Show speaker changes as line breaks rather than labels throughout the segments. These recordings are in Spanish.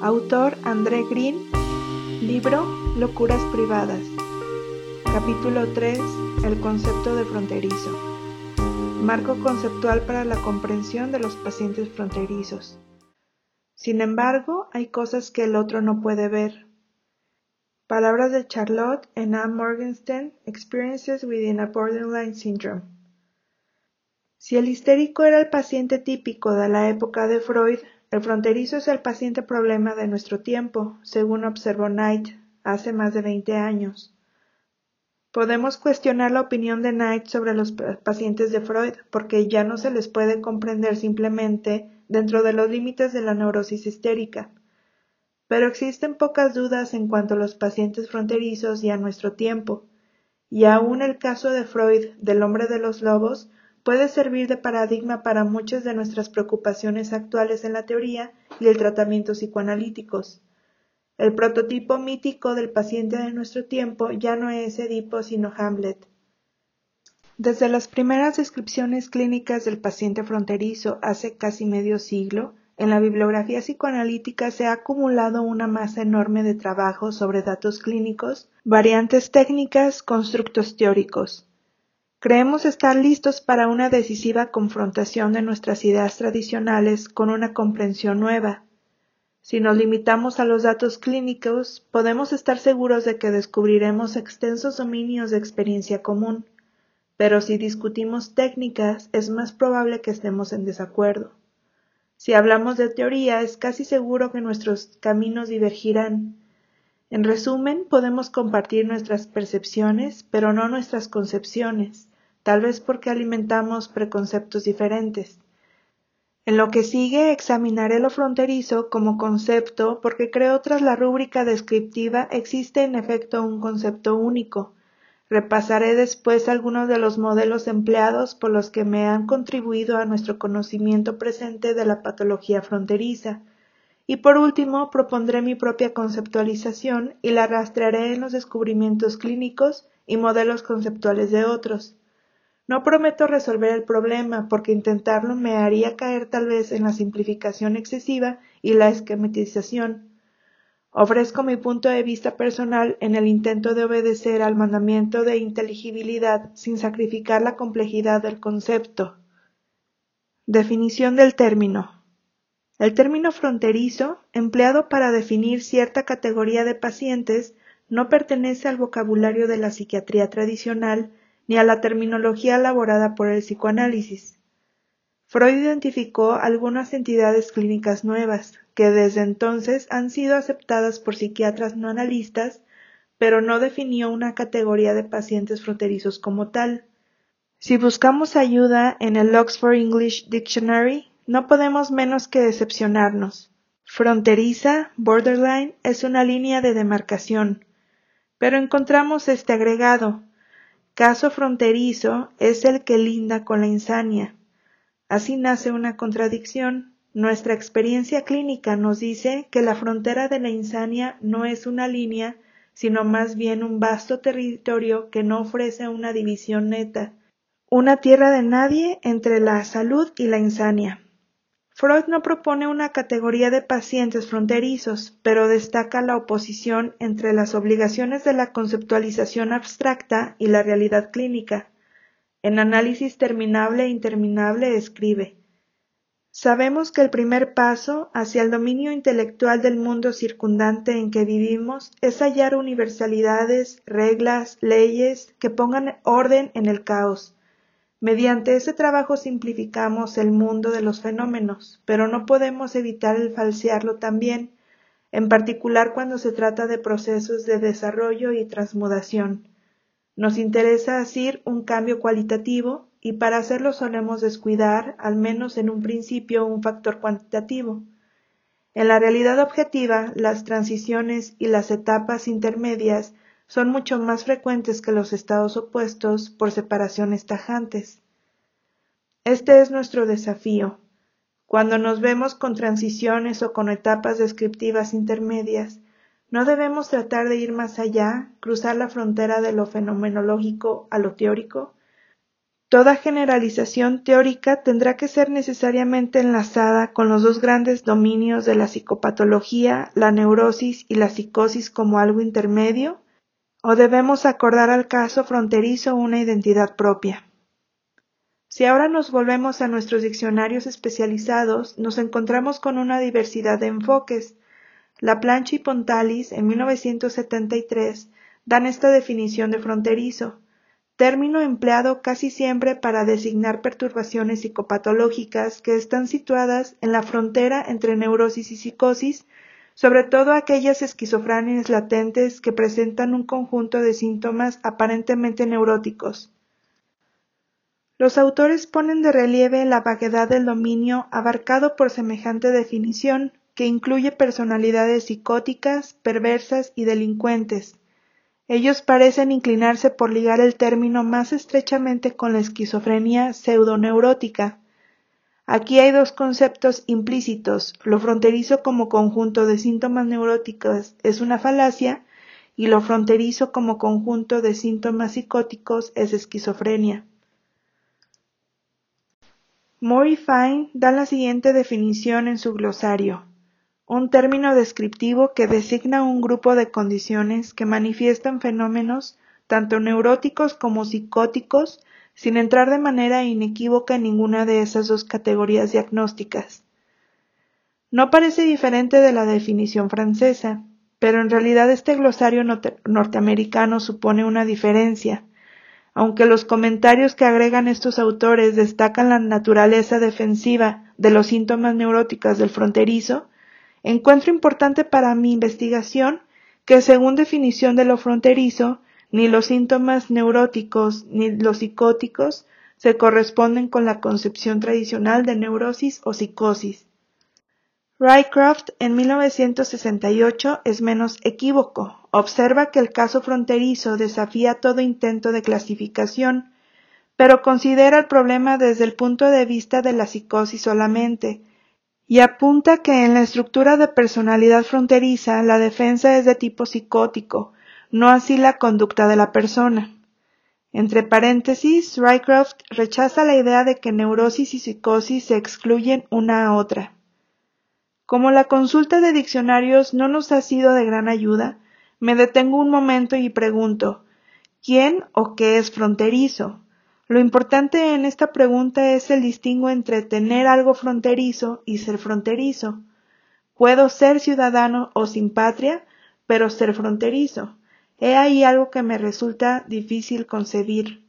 Autor André Green. Libro Locuras Privadas. Capítulo 3. El concepto de fronterizo. Marco conceptual para la comprensión de los pacientes fronterizos. Sin embargo, hay cosas que el otro no puede ver. Palabras de Charlotte en A. Morgenstern, Experiences Within a Borderline Syndrome. Si el histérico era el paciente típico de la época de Freud, el fronterizo es el paciente problema de nuestro tiempo, según observó Knight hace más de veinte años. Podemos cuestionar la opinión de Knight sobre los pacientes de Freud, porque ya no se les puede comprender simplemente dentro de los límites de la neurosis histérica. Pero existen pocas dudas en cuanto a los pacientes fronterizos y a nuestro tiempo, y aún el caso de Freud del hombre de los lobos puede servir de paradigma para muchas de nuestras preocupaciones actuales en la teoría y el tratamiento psicoanalíticos. El prototipo mítico del paciente de nuestro tiempo ya no es Edipo sino Hamlet. Desde las primeras descripciones clínicas del paciente fronterizo hace casi medio siglo, en la bibliografía psicoanalítica se ha acumulado una masa enorme de trabajo sobre datos clínicos, variantes técnicas, constructos teóricos. Creemos estar listos para una decisiva confrontación de nuestras ideas tradicionales con una comprensión nueva. Si nos limitamos a los datos clínicos, podemos estar seguros de que descubriremos extensos dominios de experiencia común, pero si discutimos técnicas es más probable que estemos en desacuerdo. Si hablamos de teoría, es casi seguro que nuestros caminos divergirán. En resumen, podemos compartir nuestras percepciones, pero no nuestras concepciones tal vez porque alimentamos preconceptos diferentes. En lo que sigue examinaré lo fronterizo como concepto porque creo tras la rúbrica descriptiva existe en efecto un concepto único. Repasaré después algunos de los modelos empleados por los que me han contribuido a nuestro conocimiento presente de la patología fronteriza. Y por último, propondré mi propia conceptualización y la rastrearé en los descubrimientos clínicos y modelos conceptuales de otros. No prometo resolver el problema, porque intentarlo me haría caer tal vez en la simplificación excesiva y la esquematización. Ofrezco mi punto de vista personal en el intento de obedecer al mandamiento de inteligibilidad sin sacrificar la complejidad del concepto. Definición del término. El término fronterizo, empleado para definir cierta categoría de pacientes, no pertenece al vocabulario de la psiquiatría tradicional ni a la terminología elaborada por el psicoanálisis. Freud identificó algunas entidades clínicas nuevas, que desde entonces han sido aceptadas por psiquiatras no analistas, pero no definió una categoría de pacientes fronterizos como tal. Si buscamos ayuda en el Oxford English Dictionary, no podemos menos que decepcionarnos. Fronteriza, borderline, es una línea de demarcación. Pero encontramos este agregado, caso fronterizo es el que linda con la insania. Así nace una contradicción. Nuestra experiencia clínica nos dice que la frontera de la insania no es una línea, sino más bien un vasto territorio que no ofrece una división neta, una tierra de nadie entre la salud y la insania. Freud no propone una categoría de pacientes fronterizos, pero destaca la oposición entre las obligaciones de la conceptualización abstracta y la realidad clínica. En Análisis Terminable e Interminable escribe Sabemos que el primer paso hacia el dominio intelectual del mundo circundante en que vivimos es hallar universalidades, reglas, leyes que pongan orden en el caos Mediante ese trabajo simplificamos el mundo de los fenómenos, pero no podemos evitar el falsearlo también, en particular cuando se trata de procesos de desarrollo y transmudación. Nos interesa asir un cambio cualitativo y para hacerlo solemos descuidar, al menos en un principio, un factor cuantitativo. En la realidad objetiva, las transiciones y las etapas intermedias son mucho más frecuentes que los estados opuestos por separaciones tajantes. Este es nuestro desafío. Cuando nos vemos con transiciones o con etapas descriptivas intermedias, no debemos tratar de ir más allá, cruzar la frontera de lo fenomenológico a lo teórico. Toda generalización teórica tendrá que ser necesariamente enlazada con los dos grandes dominios de la psicopatología, la neurosis y la psicosis como algo intermedio, o debemos acordar al caso fronterizo una identidad propia. Si ahora nos volvemos a nuestros diccionarios especializados, nos encontramos con una diversidad de enfoques. La Plancha y Pontalis, en 1973, dan esta definición de fronterizo término empleado casi siempre para designar perturbaciones psicopatológicas que están situadas en la frontera entre neurosis y psicosis, sobre todo aquellas esquizofrenias latentes que presentan un conjunto de síntomas aparentemente neuróticos. Los autores ponen de relieve la vaguedad del dominio abarcado por semejante definición, que incluye personalidades psicóticas, perversas y delincuentes, ellos parecen inclinarse por ligar el término más estrechamente con la esquizofrenia pseudoneurótica. Aquí hay dos conceptos implícitos. Lo fronterizo como conjunto de síntomas neuróticos es una falacia y lo fronterizo como conjunto de síntomas psicóticos es esquizofrenia. Moore y Fine dan la siguiente definición en su glosario un término descriptivo que designa un grupo de condiciones que manifiestan fenómenos tanto neuróticos como psicóticos sin entrar de manera inequívoca en ninguna de esas dos categorías diagnósticas. No parece diferente de la definición francesa, pero en realidad este glosario norteamericano supone una diferencia. Aunque los comentarios que agregan estos autores destacan la naturaleza defensiva de los síntomas neuróticos del fronterizo, Encuentro importante para mi investigación que según definición de lo fronterizo, ni los síntomas neuróticos ni los psicóticos se corresponden con la concepción tradicional de neurosis o psicosis. Rycroft en 1968 es menos equívoco. Observa que el caso fronterizo desafía todo intento de clasificación, pero considera el problema desde el punto de vista de la psicosis solamente, y apunta que en la estructura de personalidad fronteriza la defensa es de tipo psicótico, no así la conducta de la persona. Entre paréntesis, Rycroft rechaza la idea de que neurosis y psicosis se excluyen una a otra. Como la consulta de diccionarios no nos ha sido de gran ayuda, me detengo un momento y pregunto ¿quién o qué es fronterizo? Lo importante en esta pregunta es el distingo entre tener algo fronterizo y ser fronterizo. Puedo ser ciudadano o sin patria, pero ser fronterizo. He ahí algo que me resulta difícil concebir.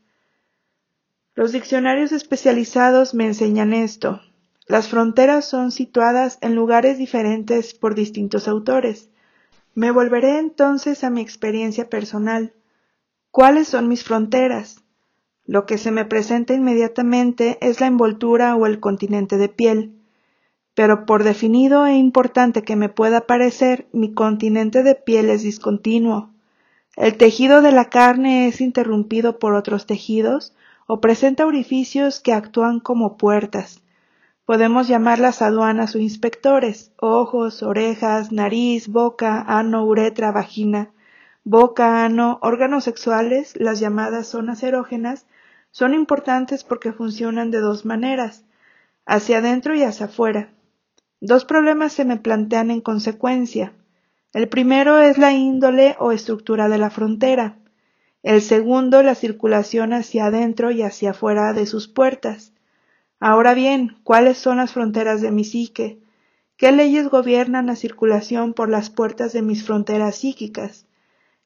Los diccionarios especializados me enseñan esto. Las fronteras son situadas en lugares diferentes por distintos autores. Me volveré entonces a mi experiencia personal. ¿Cuáles son mis fronteras? Lo que se me presenta inmediatamente es la envoltura o el continente de piel. Pero por definido e importante que me pueda parecer, mi continente de piel es discontinuo. El tejido de la carne es interrumpido por otros tejidos o presenta orificios que actúan como puertas. Podemos llamarlas aduanas o inspectores, ojos, orejas, nariz, boca, ano, uretra, vagina, boca, ano, órganos sexuales, las llamadas zonas erógenas, son importantes porque funcionan de dos maneras, hacia adentro y hacia afuera. Dos problemas se me plantean en consecuencia. El primero es la índole o estructura de la frontera. El segundo, la circulación hacia adentro y hacia afuera de sus puertas. Ahora bien, ¿cuáles son las fronteras de mi psique? ¿Qué leyes gobiernan la circulación por las puertas de mis fronteras psíquicas?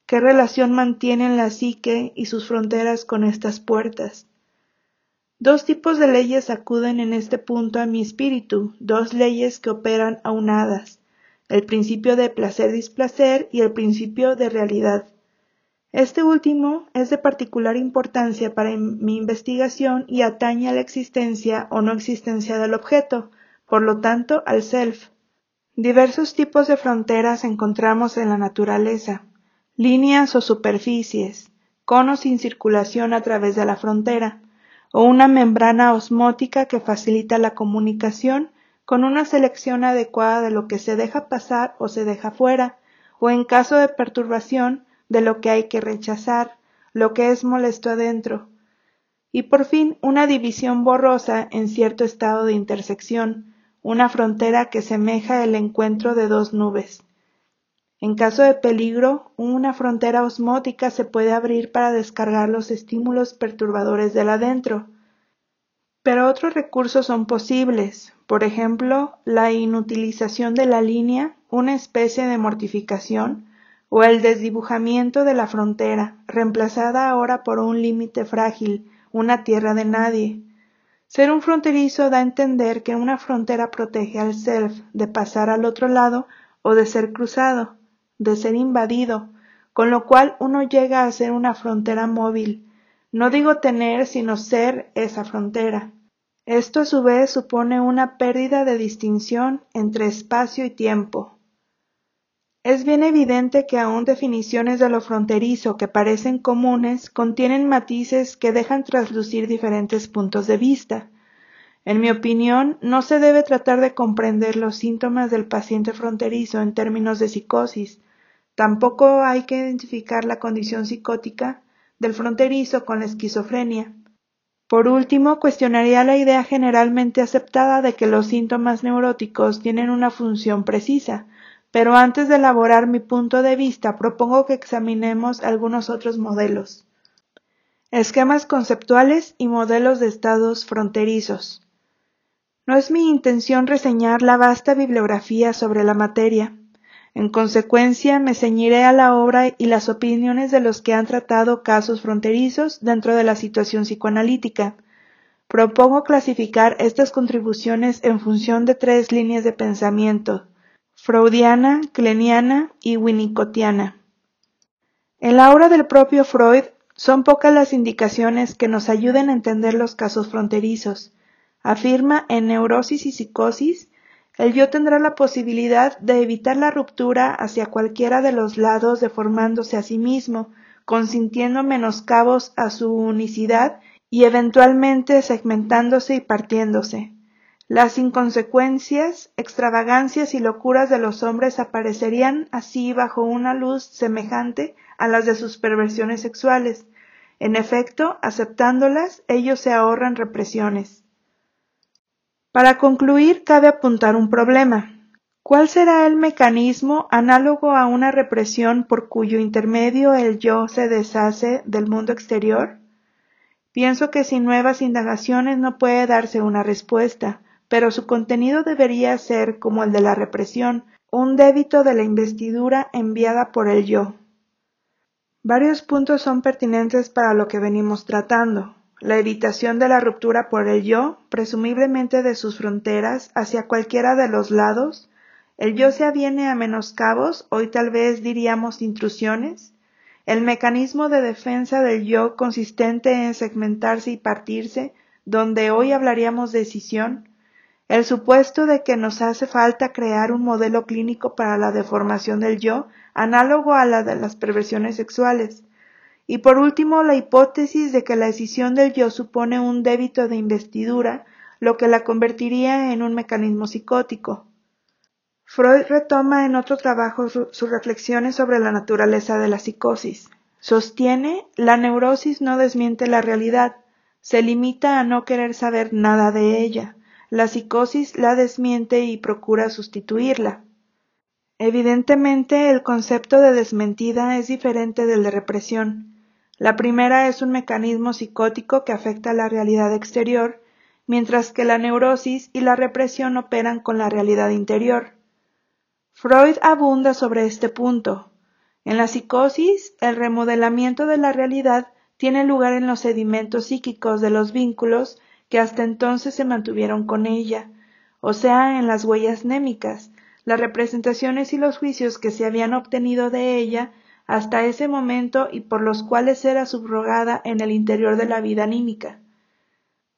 ¿Qué relación mantienen la psique y sus fronteras con estas puertas? Dos tipos de leyes acuden en este punto a mi espíritu, dos leyes que operan aunadas, el principio de placer-displacer y el principio de realidad. Este último es de particular importancia para mi investigación y atañe a la existencia o no existencia del objeto, por lo tanto al self. Diversos tipos de fronteras encontramos en la naturaleza líneas o superficies, conos sin circulación a través de la frontera, o una membrana osmótica que facilita la comunicación con una selección adecuada de lo que se deja pasar o se deja fuera, o en caso de perturbación, de lo que hay que rechazar, lo que es molesto adentro. y por fin una división borrosa en cierto estado de intersección, una frontera que semeja el encuentro de dos nubes. En caso de peligro, una frontera osmótica se puede abrir para descargar los estímulos perturbadores del adentro. Pero otros recursos son posibles, por ejemplo, la inutilización de la línea, una especie de mortificación, o el desdibujamiento de la frontera, reemplazada ahora por un límite frágil, una tierra de nadie. Ser un fronterizo da a entender que una frontera protege al self de pasar al otro lado o de ser cruzado, de ser invadido, con lo cual uno llega a ser una frontera móvil. No digo tener, sino ser esa frontera. Esto a su vez supone una pérdida de distinción entre espacio y tiempo, es bien evidente que aun definiciones de lo fronterizo que parecen comunes contienen matices que dejan traslucir diferentes puntos de vista. En mi opinión, no se debe tratar de comprender los síntomas del paciente fronterizo en términos de psicosis. Tampoco hay que identificar la condición psicótica del fronterizo con la esquizofrenia. Por último, cuestionaría la idea generalmente aceptada de que los síntomas neuróticos tienen una función precisa, pero antes de elaborar mi punto de vista propongo que examinemos algunos otros modelos. Esquemas conceptuales y modelos de estados fronterizos. No es mi intención reseñar la vasta bibliografía sobre la materia. En consecuencia, me ceñiré a la obra y las opiniones de los que han tratado casos fronterizos dentro de la situación psicoanalítica. Propongo clasificar estas contribuciones en función de tres líneas de pensamiento freudiana, kleniana y winnicottiana. En la obra del propio Freud son pocas las indicaciones que nos ayuden a entender los casos fronterizos. Afirma en Neurosis y Psicosis, el yo tendrá la posibilidad de evitar la ruptura hacia cualquiera de los lados deformándose a sí mismo, consintiendo menoscabos a su unicidad y eventualmente segmentándose y partiéndose. Las inconsecuencias, extravagancias y locuras de los hombres aparecerían así bajo una luz semejante a las de sus perversiones sexuales. En efecto, aceptándolas, ellos se ahorran represiones. Para concluir, cabe apuntar un problema. ¿Cuál será el mecanismo análogo a una represión por cuyo intermedio el yo se deshace del mundo exterior? Pienso que sin nuevas indagaciones no puede darse una respuesta pero su contenido debería ser como el de la represión, un débito de la investidura enviada por el yo. Varios puntos son pertinentes para lo que venimos tratando. La evitación de la ruptura por el yo, presumiblemente de sus fronteras, hacia cualquiera de los lados. El yo se aviene a menoscabos, hoy tal vez diríamos intrusiones. El mecanismo de defensa del yo consistente en segmentarse y partirse, donde hoy hablaríamos de decisión el supuesto de que nos hace falta crear un modelo clínico para la deformación del yo, análogo a la de las perversiones sexuales. Y por último, la hipótesis de que la decisión del yo supone un débito de investidura, lo que la convertiría en un mecanismo psicótico. Freud retoma en otro trabajo sus reflexiones sobre la naturaleza de la psicosis. Sostiene, la neurosis no desmiente la realidad, se limita a no querer saber nada de ella, la psicosis la desmiente y procura sustituirla. Evidentemente, el concepto de desmentida es diferente del de represión. La primera es un mecanismo psicótico que afecta la realidad exterior, mientras que la neurosis y la represión operan con la realidad interior. Freud abunda sobre este punto. En la psicosis, el remodelamiento de la realidad tiene lugar en los sedimentos psíquicos de los vínculos que hasta entonces se mantuvieron con ella, o sea, en las huellas némicas, las representaciones y los juicios que se habían obtenido de ella hasta ese momento y por los cuales era subrogada en el interior de la vida anímica.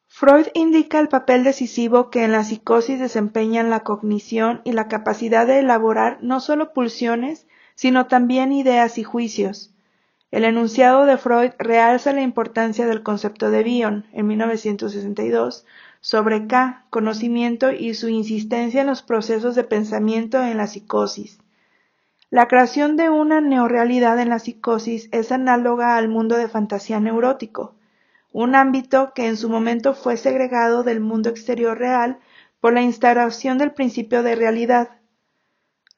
Freud indica el papel decisivo que en la psicosis desempeñan la cognición y la capacidad de elaborar no solo pulsiones, sino también ideas y juicios. El enunciado de Freud realza la importancia del concepto de Bion, en 1962, sobre K, conocimiento y su insistencia en los procesos de pensamiento en la psicosis. La creación de una neorrealidad en la psicosis es análoga al mundo de fantasía neurótico. un ámbito que en su momento fue segregado del mundo exterior real por la instauración del principio de realidad.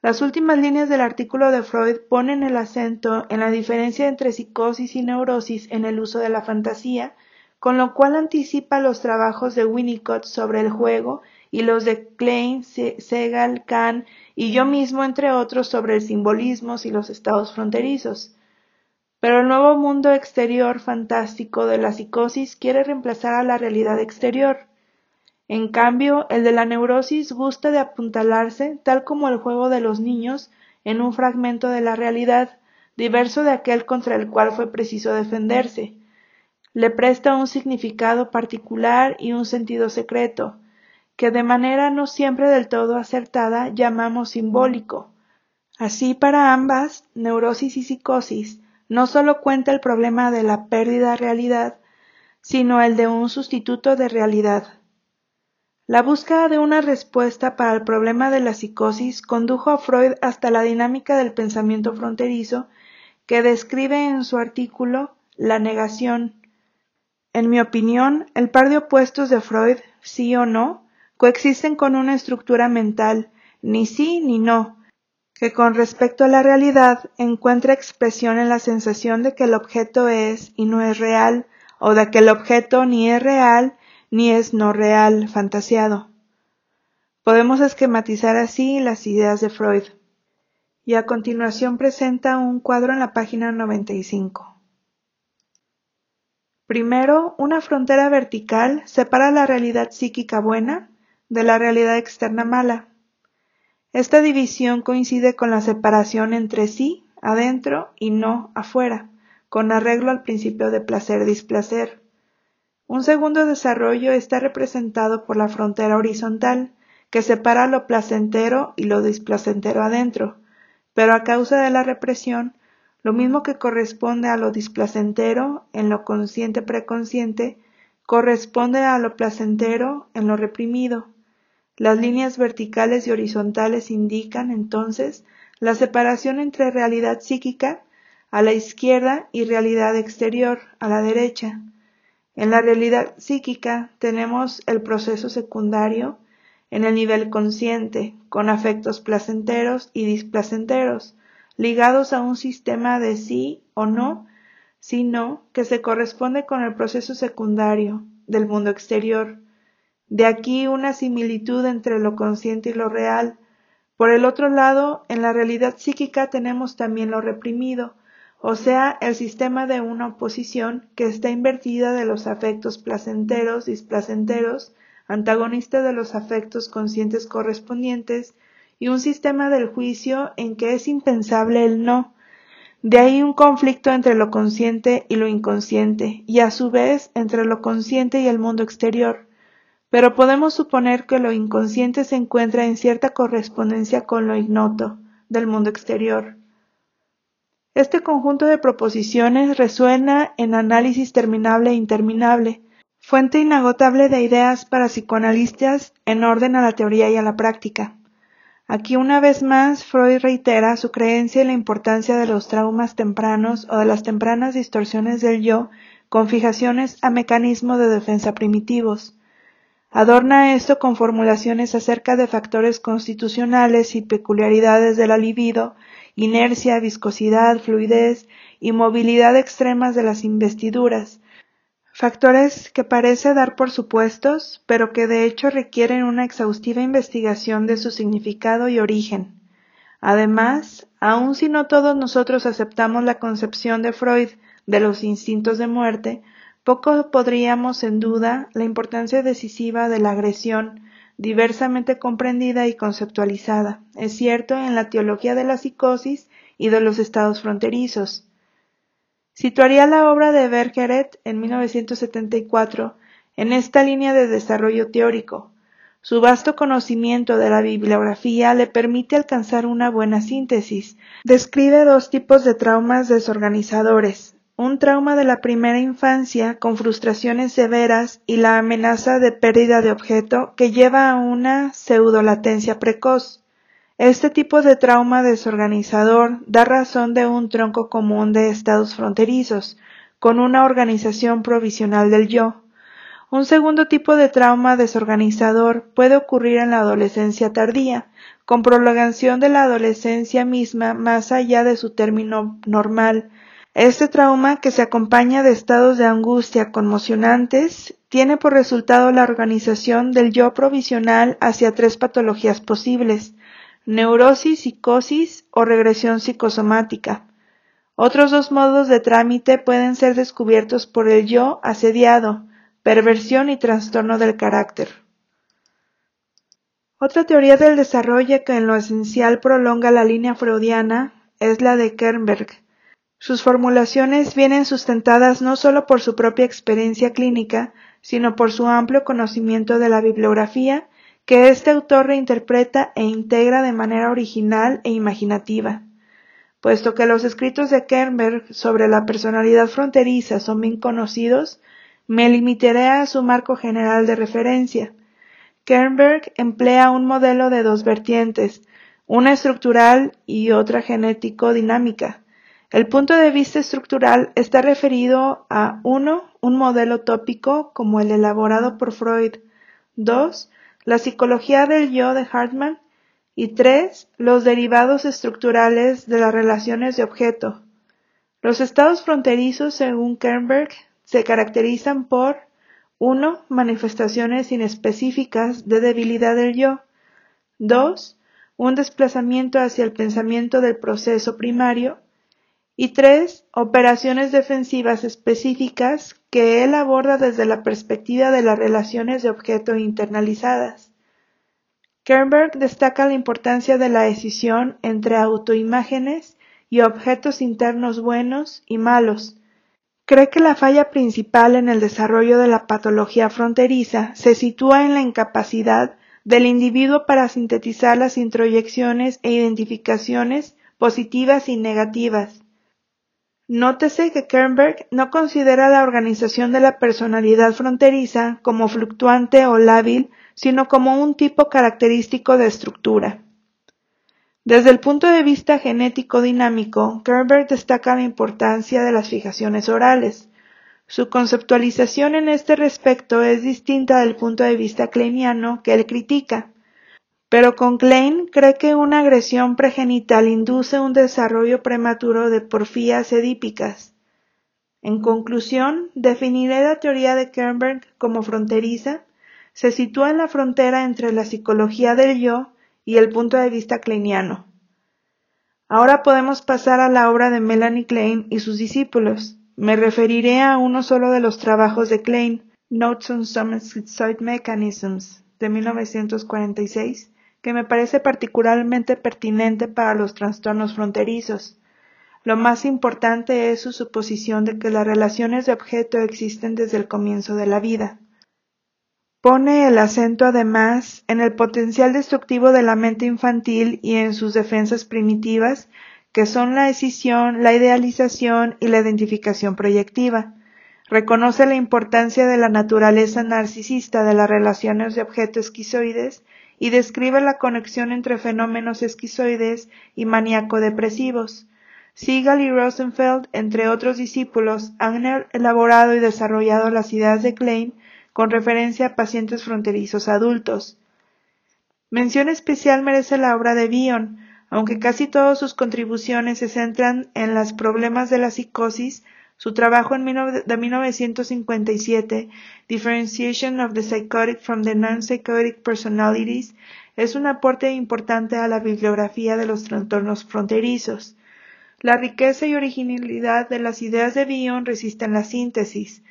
Las últimas líneas del artículo de Freud ponen el acento en la diferencia entre psicosis y neurosis en el uso de la fantasía, con lo cual anticipa los trabajos de Winnicott sobre el juego y los de Klein, Segal, Kahn y yo mismo, entre otros, sobre el simbolismos y los estados fronterizos. Pero el nuevo mundo exterior fantástico de la psicosis quiere reemplazar a la realidad exterior. En cambio, el de la neurosis gusta de apuntalarse, tal como el juego de los niños, en un fragmento de la realidad, diverso de aquel contra el cual fue preciso defenderse. Le presta un significado particular y un sentido secreto, que de manera no siempre del todo acertada llamamos simbólico. Así para ambas, neurosis y psicosis, no solo cuenta el problema de la pérdida realidad, sino el de un sustituto de realidad. La búsqueda de una respuesta para el problema de la psicosis condujo a Freud hasta la dinámica del pensamiento fronterizo que describe en su artículo La negación. En mi opinión, el par de opuestos de Freud, sí o no, coexisten con una estructura mental, ni sí ni no, que con respecto a la realidad encuentra expresión en la sensación de que el objeto es y no es real, o de que el objeto ni es real ni es no real, fantasiado. Podemos esquematizar así las ideas de Freud. Y a continuación presenta un cuadro en la página 95. Primero, una frontera vertical separa la realidad psíquica buena de la realidad externa mala. Esta división coincide con la separación entre sí, adentro, y no, afuera, con arreglo al principio de placer-displacer. Un segundo desarrollo está representado por la frontera horizontal, que separa lo placentero y lo displacentero adentro, pero a causa de la represión, lo mismo que corresponde a lo displacentero en lo consciente preconsciente, corresponde a lo placentero en lo reprimido. Las líneas verticales y horizontales indican, entonces, la separación entre realidad psíquica a la izquierda y realidad exterior a la derecha. En la realidad psíquica tenemos el proceso secundario en el nivel consciente, con afectos placenteros y displacenteros, ligados a un sistema de sí o no, sino que se corresponde con el proceso secundario del mundo exterior, de aquí una similitud entre lo consciente y lo real. Por el otro lado, en la realidad psíquica tenemos también lo reprimido, o sea, el sistema de una oposición que está invertida de los afectos placenteros, displacenteros, antagonista de los afectos conscientes correspondientes, y un sistema del juicio en que es impensable el no. De ahí un conflicto entre lo consciente y lo inconsciente, y a su vez entre lo consciente y el mundo exterior pero podemos suponer que lo inconsciente se encuentra en cierta correspondencia con lo ignoto del mundo exterior. Este conjunto de proposiciones resuena en análisis terminable e interminable, fuente inagotable de ideas para psicoanalistas en orden a la teoría y a la práctica. Aquí una vez más Freud reitera su creencia en la importancia de los traumas tempranos o de las tempranas distorsiones del yo con fijaciones a mecanismos de defensa primitivos. Adorna esto con formulaciones acerca de factores constitucionales y peculiaridades de la libido, inercia, viscosidad, fluidez y movilidad extremas de las investiduras, factores que parece dar por supuestos, pero que de hecho requieren una exhaustiva investigación de su significado y origen. Además, aun si no todos nosotros aceptamos la concepción de Freud de los instintos de muerte, poco podríamos en duda la importancia decisiva de la agresión, diversamente comprendida y conceptualizada, es cierto, en la teología de la psicosis y de los estados fronterizos. Situaría la obra de Bergeret en 1974 en esta línea de desarrollo teórico. Su vasto conocimiento de la bibliografía le permite alcanzar una buena síntesis. Describe dos tipos de traumas desorganizadores, un trauma de la primera infancia con frustraciones severas y la amenaza de pérdida de objeto que lleva a una pseudolatencia precoz. Este tipo de trauma desorganizador da razón de un tronco común de estados fronterizos, con una organización provisional del yo. Un segundo tipo de trauma desorganizador puede ocurrir en la adolescencia tardía, con prolongación de la adolescencia misma más allá de su término normal. Este trauma, que se acompaña de estados de angustia conmocionantes, tiene por resultado la organización del yo provisional hacia tres patologías posibles neurosis, psicosis o regresión psicosomática. Otros dos modos de trámite pueden ser descubiertos por el yo asediado, perversión y trastorno del carácter. Otra teoría del desarrollo que en lo esencial prolonga la línea freudiana es la de Kernberg. Sus formulaciones vienen sustentadas no solo por su propia experiencia clínica, sino por su amplio conocimiento de la bibliografía que este autor reinterpreta e integra de manera original e imaginativa. Puesto que los escritos de Kernberg sobre la personalidad fronteriza son bien conocidos, me limitaré a su marco general de referencia. Kernberg emplea un modelo de dos vertientes, una estructural y otra genético-dinámica. El punto de vista estructural está referido a 1. un modelo tópico como el elaborado por Freud, 2. la psicología del yo de Hartmann y 3. los derivados estructurales de las relaciones de objeto. Los estados fronterizos, según Kernberg, se caracterizan por 1. Manifestaciones inespecíficas de debilidad del yo. 2. Un desplazamiento hacia el pensamiento del proceso primario. Y 3. Operaciones defensivas específicas que él aborda desde la perspectiva de las relaciones de objeto internalizadas. Kernberg destaca la importancia de la decisión entre autoimágenes y objetos internos buenos y malos, Cree que la falla principal en el desarrollo de la patología fronteriza se sitúa en la incapacidad del individuo para sintetizar las introyecciones e identificaciones positivas y negativas. Nótese que Kernberg no considera la organización de la personalidad fronteriza como fluctuante o lábil, sino como un tipo característico de estructura. Desde el punto de vista genético dinámico, Kerber destaca la importancia de las fijaciones orales. Su conceptualización en este respecto es distinta del punto de vista kleiniano que él critica. Pero con Klein cree que una agresión pregenital induce un desarrollo prematuro de porfías edípicas. En conclusión, definiré la teoría de Kernberg como fronteriza, se sitúa en la frontera entre la psicología del yo y el punto de vista kleiniano. Ahora podemos pasar a la obra de Melanie Klein y sus discípulos. Me referiré a uno solo de los trabajos de Klein, Notes on Some Schizoid Mechanisms, de 1946, que me parece particularmente pertinente para los trastornos fronterizos. Lo más importante es su suposición de que las relaciones de objeto existen desde el comienzo de la vida. Pone el acento además en el potencial destructivo de la mente infantil y en sus defensas primitivas, que son la escisión, la idealización y la identificación proyectiva. Reconoce la importancia de la naturaleza narcisista de las relaciones de objeto esquizoides y describe la conexión entre fenómenos esquizoides y maníaco-depresivos. Siegel y Rosenfeld, entre otros discípulos, han elaborado y desarrollado las ideas de Klein con referencia a pacientes fronterizos adultos. Mención especial merece la obra de Bion, aunque casi todas sus contribuciones se centran en los problemas de la psicosis, su trabajo de 1957, Differentiation of the Psychotic from the Non-Psychotic Personalities, es un aporte importante a la bibliografía de los trastornos fronterizos. La riqueza y originalidad de las ideas de Bion resisten la síntesis.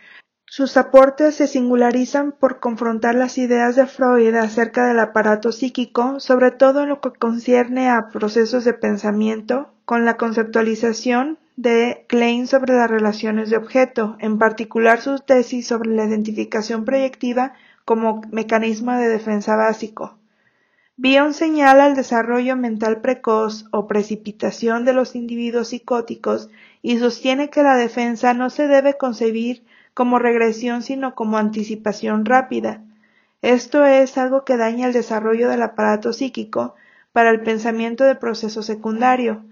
Sus aportes se singularizan por confrontar las ideas de Freud acerca del aparato psíquico, sobre todo en lo que concierne a procesos de pensamiento, con la conceptualización de Klein sobre las relaciones de objeto, en particular su tesis sobre la identificación proyectiva como mecanismo de defensa básico. Bion señala el desarrollo mental precoz o precipitación de los individuos psicóticos y sostiene que la defensa no se debe concebir como regresión sino como anticipación rápida. Esto es algo que daña el desarrollo del aparato psíquico para el pensamiento de proceso secundario.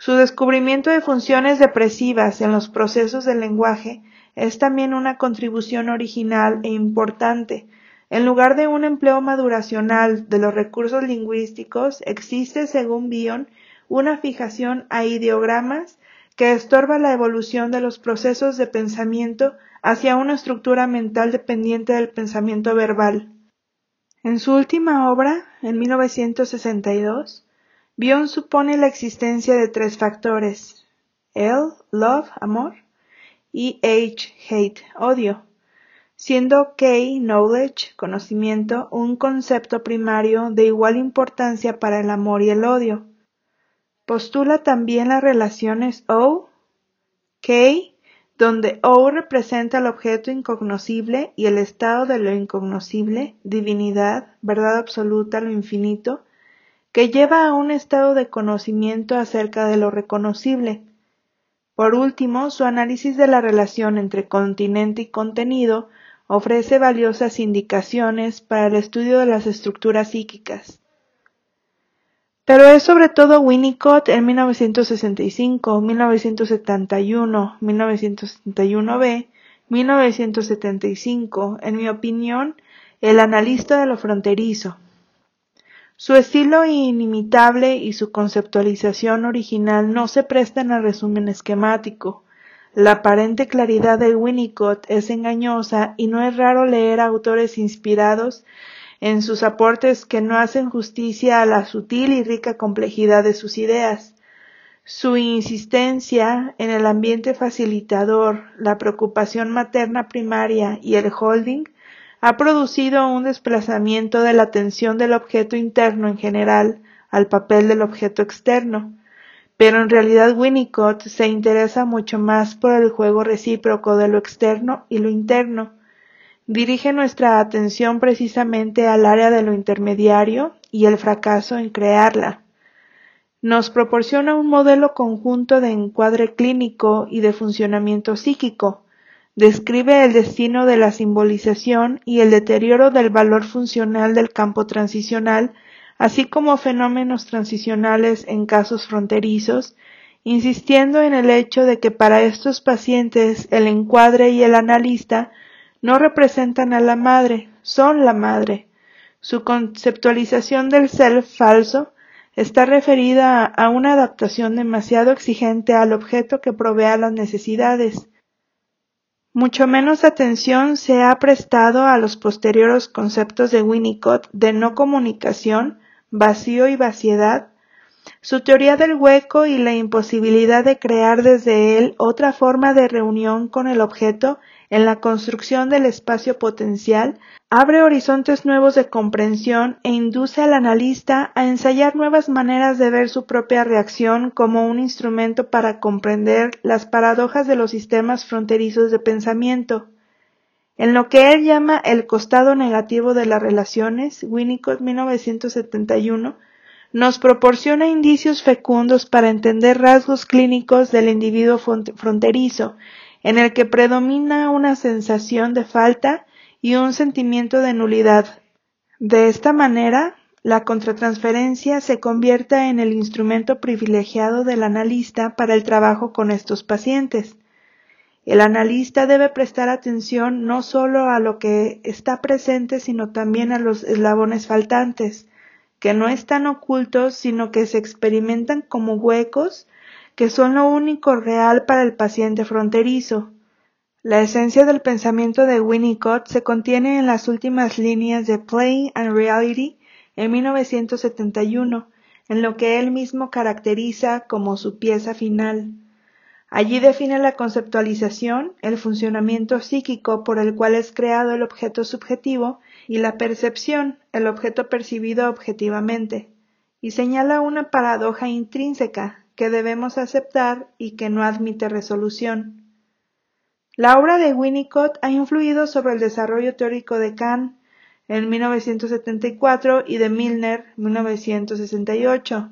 Su descubrimiento de funciones depresivas en los procesos del lenguaje es también una contribución original e importante. En lugar de un empleo maduracional de los recursos lingüísticos, existe, según Bion, una fijación a ideogramas que estorba la evolución de los procesos de pensamiento hacia una estructura mental dependiente del pensamiento verbal. En su última obra, en 1962, Bion supone la existencia de tres factores: L, love, amor, y H, hate, odio, siendo K, knowledge, conocimiento, un concepto primario de igual importancia para el amor y el odio. Postula también las relaciones O, K, donde O representa el objeto incognoscible y el estado de lo incognoscible, divinidad, verdad absoluta, lo infinito, que lleva a un estado de conocimiento acerca de lo reconocible. Por último, su análisis de la relación entre continente y contenido ofrece valiosas indicaciones para el estudio de las estructuras psíquicas. Pero es sobre todo Winnicott en 1965, 1971, 1971b, 1975, en mi opinión, el analista de lo fronterizo. Su estilo inimitable y su conceptualización original no se prestan a resumen esquemático. La aparente claridad de Winnicott es engañosa y no es raro leer autores inspirados en sus aportes que no hacen justicia a la sutil y rica complejidad de sus ideas. Su insistencia en el ambiente facilitador, la preocupación materna primaria y el holding ha producido un desplazamiento de la atención del objeto interno en general al papel del objeto externo. Pero en realidad Winnicott se interesa mucho más por el juego recíproco de lo externo y lo interno, dirige nuestra atención precisamente al área de lo intermediario y el fracaso en crearla. Nos proporciona un modelo conjunto de encuadre clínico y de funcionamiento psíquico. Describe el destino de la simbolización y el deterioro del valor funcional del campo transicional, así como fenómenos transicionales en casos fronterizos, insistiendo en el hecho de que para estos pacientes el encuadre y el analista no representan a la madre, son la madre. Su conceptualización del self falso está referida a una adaptación demasiado exigente al objeto que provea las necesidades. Mucho menos atención se ha prestado a los posteriores conceptos de Winnicott de no comunicación, vacío y vaciedad, su teoría del hueco y la imposibilidad de crear desde él otra forma de reunión con el objeto en la construcción del espacio potencial, abre horizontes nuevos de comprensión e induce al analista a ensayar nuevas maneras de ver su propia reacción como un instrumento para comprender las paradojas de los sistemas fronterizos de pensamiento. En lo que él llama el costado negativo de las relaciones, Winnicott 1971 nos proporciona indicios fecundos para entender rasgos clínicos del individuo fronterizo en el que predomina una sensación de falta y un sentimiento de nulidad. De esta manera, la contratransferencia se convierte en el instrumento privilegiado del analista para el trabajo con estos pacientes. El analista debe prestar atención no solo a lo que está presente, sino también a los eslabones faltantes, que no están ocultos, sino que se experimentan como huecos que son lo único real para el paciente fronterizo. La esencia del pensamiento de Winnicott se contiene en las últimas líneas de Play and Reality en 1971, en lo que él mismo caracteriza como su pieza final. Allí define la conceptualización, el funcionamiento psíquico por el cual es creado el objeto subjetivo y la percepción, el objeto percibido objetivamente, y señala una paradoja intrínseca que debemos aceptar y que no admite resolución. La obra de Winnicott ha influido sobre el desarrollo teórico de Kant en 1974 y de Milner 1968.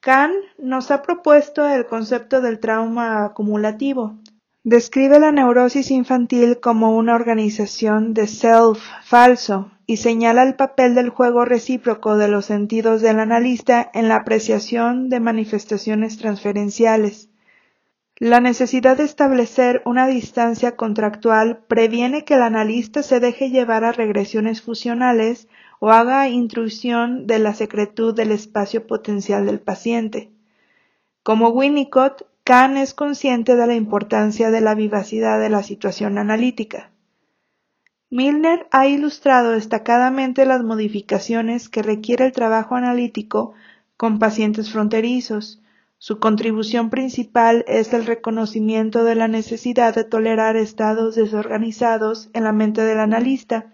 Kant nos ha propuesto el concepto del trauma acumulativo. Describe la neurosis infantil como una organización de self falso y señala el papel del juego recíproco de los sentidos del analista en la apreciación de manifestaciones transferenciales. La necesidad de establecer una distancia contractual previene que el analista se deje llevar a regresiones fusionales o haga intrusión de la secretud del espacio potencial del paciente. Como Winnicott, Kahn es consciente de la importancia de la vivacidad de la situación analítica. Milner ha ilustrado destacadamente las modificaciones que requiere el trabajo analítico con pacientes fronterizos. Su contribución principal es el reconocimiento de la necesidad de tolerar estados desorganizados en la mente del analista,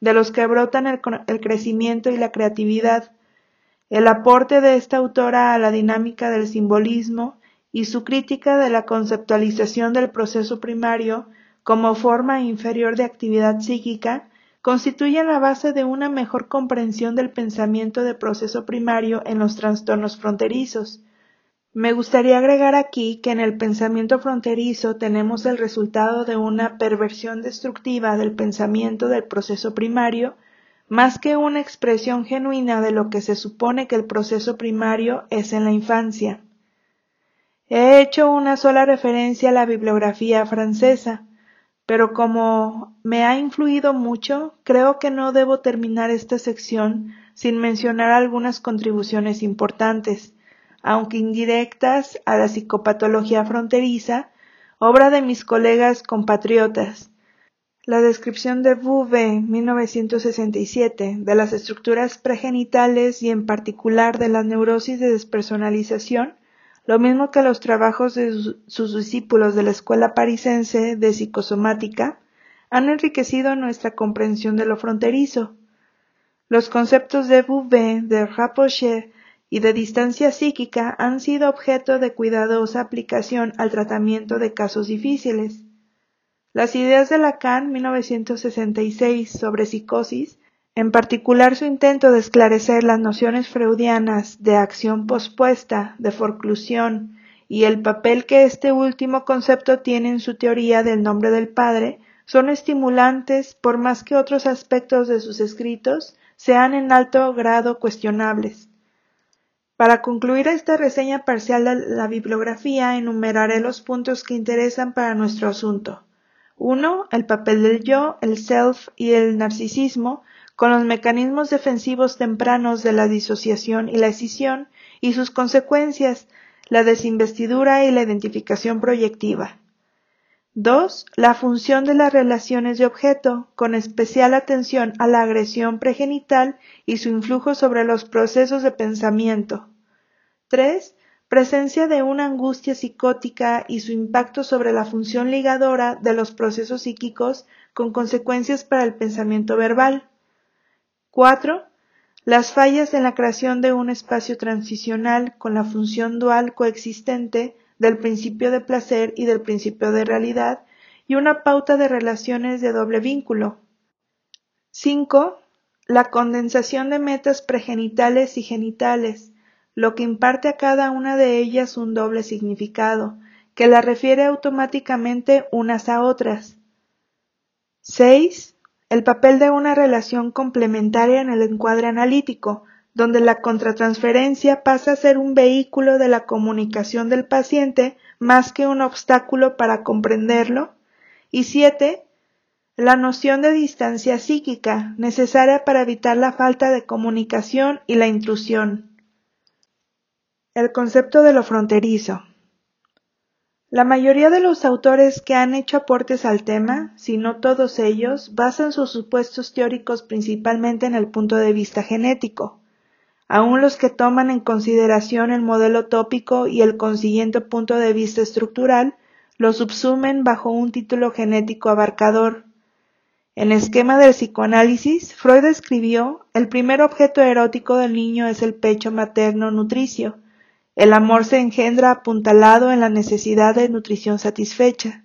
de los que brotan el, el crecimiento y la creatividad. El aporte de esta autora a la dinámica del simbolismo y su crítica de la conceptualización del proceso primario como forma inferior de actividad psíquica constituyen la base de una mejor comprensión del pensamiento de proceso primario en los trastornos fronterizos. Me gustaría agregar aquí que en el pensamiento fronterizo tenemos el resultado de una perversión destructiva del pensamiento del proceso primario, más que una expresión genuina de lo que se supone que el proceso primario es en la infancia. He hecho una sola referencia a la bibliografía francesa, pero como me ha influido mucho, creo que no debo terminar esta sección sin mencionar algunas contribuciones importantes, aunque indirectas, a la psicopatología fronteriza, obra de mis colegas compatriotas. La descripción de Bouvet, 1967, de las estructuras pregenitales y en particular de la neurosis de despersonalización lo mismo que los trabajos de sus discípulos de la Escuela Parisense de Psicosomática, han enriquecido nuestra comprensión de lo fronterizo. Los conceptos de Bouvet, de Rapochet y de distancia psíquica han sido objeto de cuidadosa aplicación al tratamiento de casos difíciles. Las ideas de Lacan 1966 sobre psicosis en particular su intento de esclarecer las nociones freudianas de acción pospuesta, de forclusión, y el papel que este último concepto tiene en su teoría del nombre del Padre, son estimulantes por más que otros aspectos de sus escritos sean en alto grado cuestionables. Para concluir esta reseña parcial de la bibliografía, enumeraré los puntos que interesan para nuestro asunto. 1. El papel del yo, el self y el narcisismo con los mecanismos defensivos tempranos de la disociación y la escisión y sus consecuencias, la desinvestidura y la identificación proyectiva. 2. La función de las relaciones de objeto, con especial atención a la agresión pregenital y su influjo sobre los procesos de pensamiento. 3. Presencia de una angustia psicótica y su impacto sobre la función ligadora de los procesos psíquicos con consecuencias para el pensamiento verbal. 4. Las fallas en la creación de un espacio transicional con la función dual coexistente del principio de placer y del principio de realidad y una pauta de relaciones de doble vínculo. 5. La condensación de metas pregenitales y genitales, lo que imparte a cada una de ellas un doble significado, que la refiere automáticamente unas a otras. 6 el papel de una relación complementaria en el encuadre analítico, donde la contratransferencia pasa a ser un vehículo de la comunicación del paciente más que un obstáculo para comprenderlo. Y siete, la noción de distancia psíquica, necesaria para evitar la falta de comunicación y la intrusión. El concepto de lo fronterizo. La mayoría de los autores que han hecho aportes al tema, si no todos ellos, basan sus supuestos teóricos principalmente en el punto de vista genético. Aun los que toman en consideración el modelo tópico y el consiguiente punto de vista estructural, lo subsumen bajo un título genético abarcador. En esquema del psicoanálisis, Freud escribió, el primer objeto erótico del niño es el pecho materno nutricio, el amor se engendra apuntalado en la necesidad de nutrición satisfecha.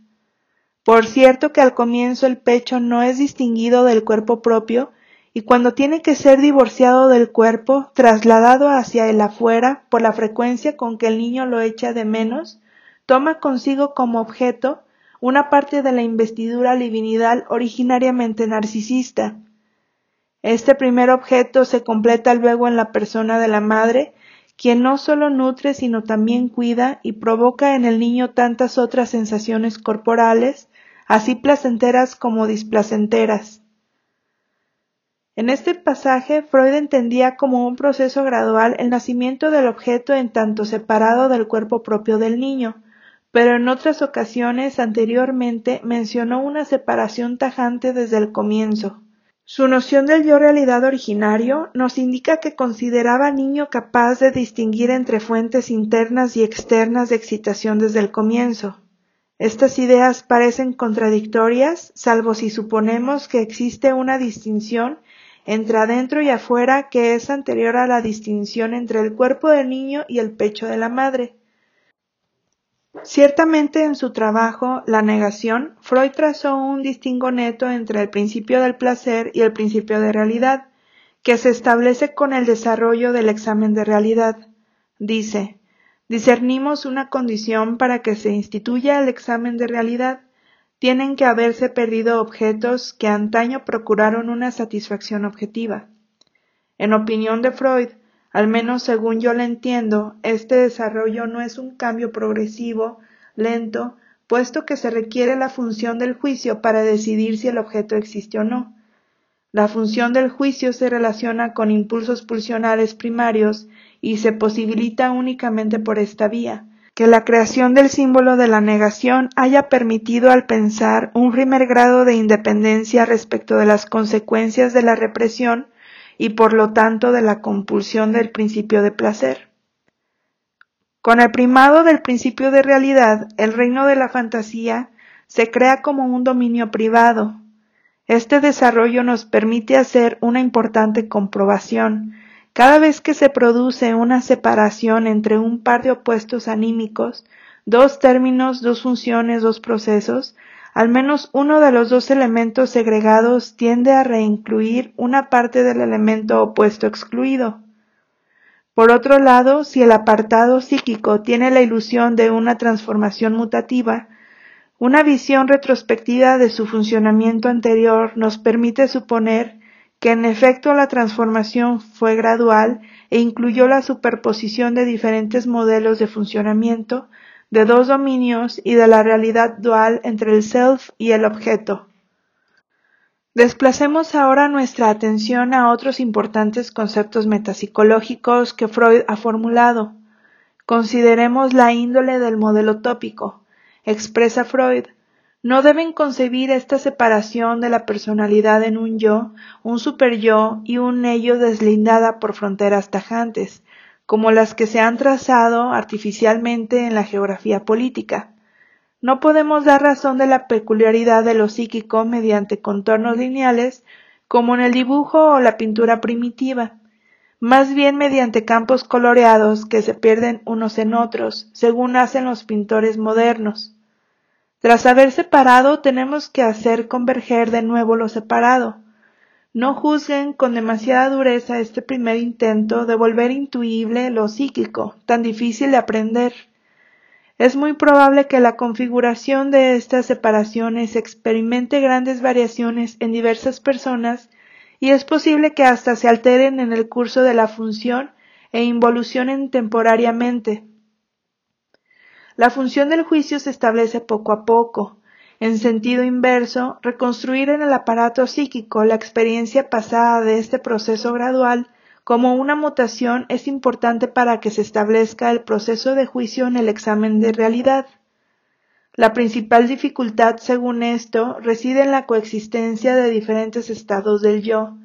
Por cierto que al comienzo el pecho no es distinguido del cuerpo propio y cuando tiene que ser divorciado del cuerpo, trasladado hacia el afuera por la frecuencia con que el niño lo echa de menos, toma consigo como objeto una parte de la investidura divinidad originariamente narcisista. Este primer objeto se completa luego en la persona de la madre, quien no solo nutre sino también cuida y provoca en el niño tantas otras sensaciones corporales, así placenteras como displacenteras. En este pasaje Freud entendía como un proceso gradual el nacimiento del objeto en tanto separado del cuerpo propio del niño, pero en otras ocasiones anteriormente mencionó una separación tajante desde el comienzo. Su noción del yo realidad originario nos indica que consideraba niño capaz de distinguir entre fuentes internas y externas de excitación desde el comienzo. Estas ideas parecen contradictorias, salvo si suponemos que existe una distinción entre adentro y afuera que es anterior a la distinción entre el cuerpo del niño y el pecho de la madre. Ciertamente en su trabajo La negación, Freud trazó un distingo neto entre el principio del placer y el principio de realidad, que se establece con el desarrollo del examen de realidad. Dice, discernimos una condición para que se instituya el examen de realidad, tienen que haberse perdido objetos que antaño procuraron una satisfacción objetiva. En opinión de Freud, al menos según yo lo entiendo, este desarrollo no es un cambio progresivo, lento, puesto que se requiere la función del juicio para decidir si el objeto existe o no. La función del juicio se relaciona con impulsos pulsionales primarios y se posibilita únicamente por esta vía. Que la creación del símbolo de la negación haya permitido al pensar un primer grado de independencia respecto de las consecuencias de la represión y por lo tanto de la compulsión del principio de placer. Con el primado del principio de realidad, el reino de la fantasía se crea como un dominio privado. Este desarrollo nos permite hacer una importante comprobación. Cada vez que se produce una separación entre un par de opuestos anímicos, dos términos, dos funciones, dos procesos, al menos uno de los dos elementos segregados tiende a reincluir una parte del elemento opuesto excluido. Por otro lado, si el apartado psíquico tiene la ilusión de una transformación mutativa, una visión retrospectiva de su funcionamiento anterior nos permite suponer que en efecto la transformación fue gradual e incluyó la superposición de diferentes modelos de funcionamiento de dos dominios y de la realidad dual entre el self y el objeto. Desplacemos ahora nuestra atención a otros importantes conceptos metapsicológicos que Freud ha formulado. Consideremos la índole del modelo tópico. Expresa Freud, no deben concebir esta separación de la personalidad en un yo, un superyo y un ello deslindada por fronteras tajantes, como las que se han trazado artificialmente en la geografía política. No podemos dar razón de la peculiaridad de lo psíquico mediante contornos lineales, como en el dibujo o la pintura primitiva, más bien mediante campos coloreados que se pierden unos en otros, según hacen los pintores modernos. Tras haber separado, tenemos que hacer converger de nuevo lo separado, no juzguen con demasiada dureza este primer intento de volver intuible lo psíquico, tan difícil de aprender. Es muy probable que la configuración de estas separaciones experimente grandes variaciones en diversas personas y es posible que hasta se alteren en el curso de la función e involucionen temporariamente. La función del juicio se establece poco a poco, en sentido inverso, reconstruir en el aparato psíquico la experiencia pasada de este proceso gradual como una mutación es importante para que se establezca el proceso de juicio en el examen de realidad. La principal dificultad, según esto, reside en la coexistencia de diferentes estados del yo,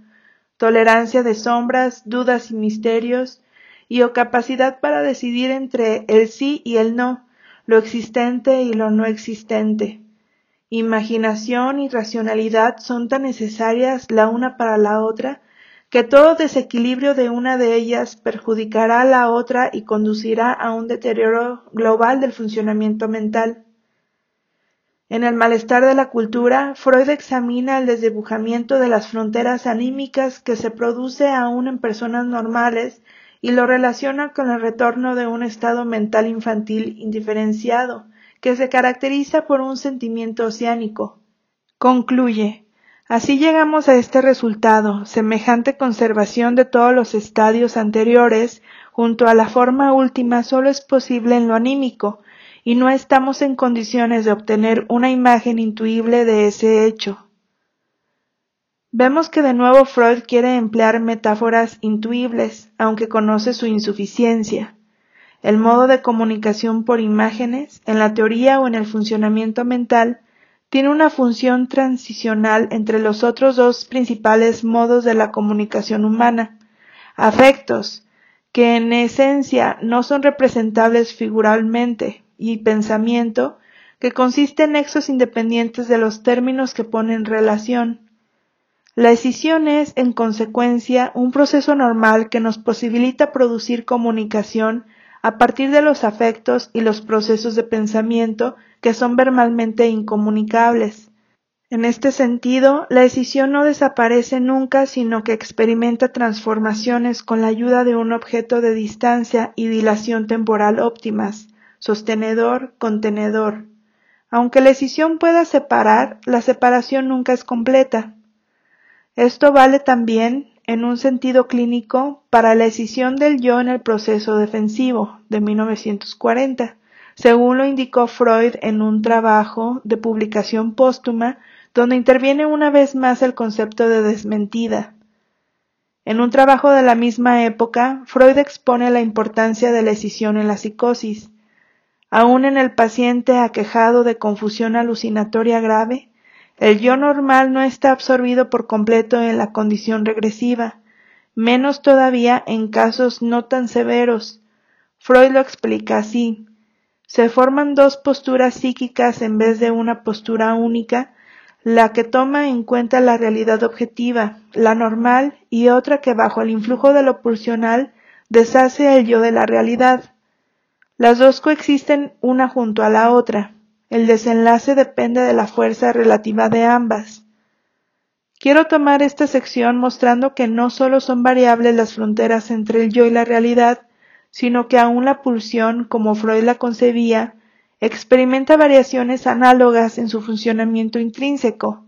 tolerancia de sombras, dudas y misterios, y o capacidad para decidir entre el sí y el no, lo existente y lo no existente. Imaginación y racionalidad son tan necesarias la una para la otra que todo desequilibrio de una de ellas perjudicará a la otra y conducirá a un deterioro global del funcionamiento mental. En el malestar de la cultura, Freud examina el desdibujamiento de las fronteras anímicas que se produce aún en personas normales y lo relaciona con el retorno de un estado mental infantil indiferenciado, que se caracteriza por un sentimiento oceánico. Concluye, Así llegamos a este resultado, semejante conservación de todos los estadios anteriores junto a la forma última solo es posible en lo anímico, y no estamos en condiciones de obtener una imagen intuible de ese hecho. Vemos que de nuevo Freud quiere emplear metáforas intuibles, aunque conoce su insuficiencia. El modo de comunicación por imágenes, en la teoría o en el funcionamiento mental, tiene una función transicional entre los otros dos principales modos de la comunicación humana, afectos, que en esencia no son representables figuralmente, y pensamiento, que consiste en nexos independientes de los términos que ponen relación. La escisión es, en consecuencia, un proceso normal que nos posibilita producir comunicación a partir de los afectos y los procesos de pensamiento que son verbalmente incomunicables. En este sentido, la decisión no desaparece nunca, sino que experimenta transformaciones con la ayuda de un objeto de distancia y dilación temporal óptimas, sostenedor, contenedor. Aunque la decisión pueda separar, la separación nunca es completa. Esto vale también, en un sentido clínico, para la decisión del yo en el proceso defensivo de 1940, según lo indicó Freud en un trabajo de publicación póstuma donde interviene una vez más el concepto de desmentida. En un trabajo de la misma época, Freud expone la importancia de la escisión en la psicosis. Aún en el paciente aquejado de confusión alucinatoria grave, el yo normal no está absorbido por completo en la condición regresiva, menos todavía en casos no tan severos. Freud lo explica así se forman dos posturas psíquicas en vez de una postura única, la que toma en cuenta la realidad objetiva, la normal, y otra que bajo el influjo de lo pulsional deshace el yo de la realidad. Las dos coexisten una junto a la otra. El desenlace depende de la fuerza relativa de ambas. Quiero tomar esta sección mostrando que no solo son variables las fronteras entre el yo y la realidad, sino que aún la pulsión, como Freud la concebía, experimenta variaciones análogas en su funcionamiento intrínseco.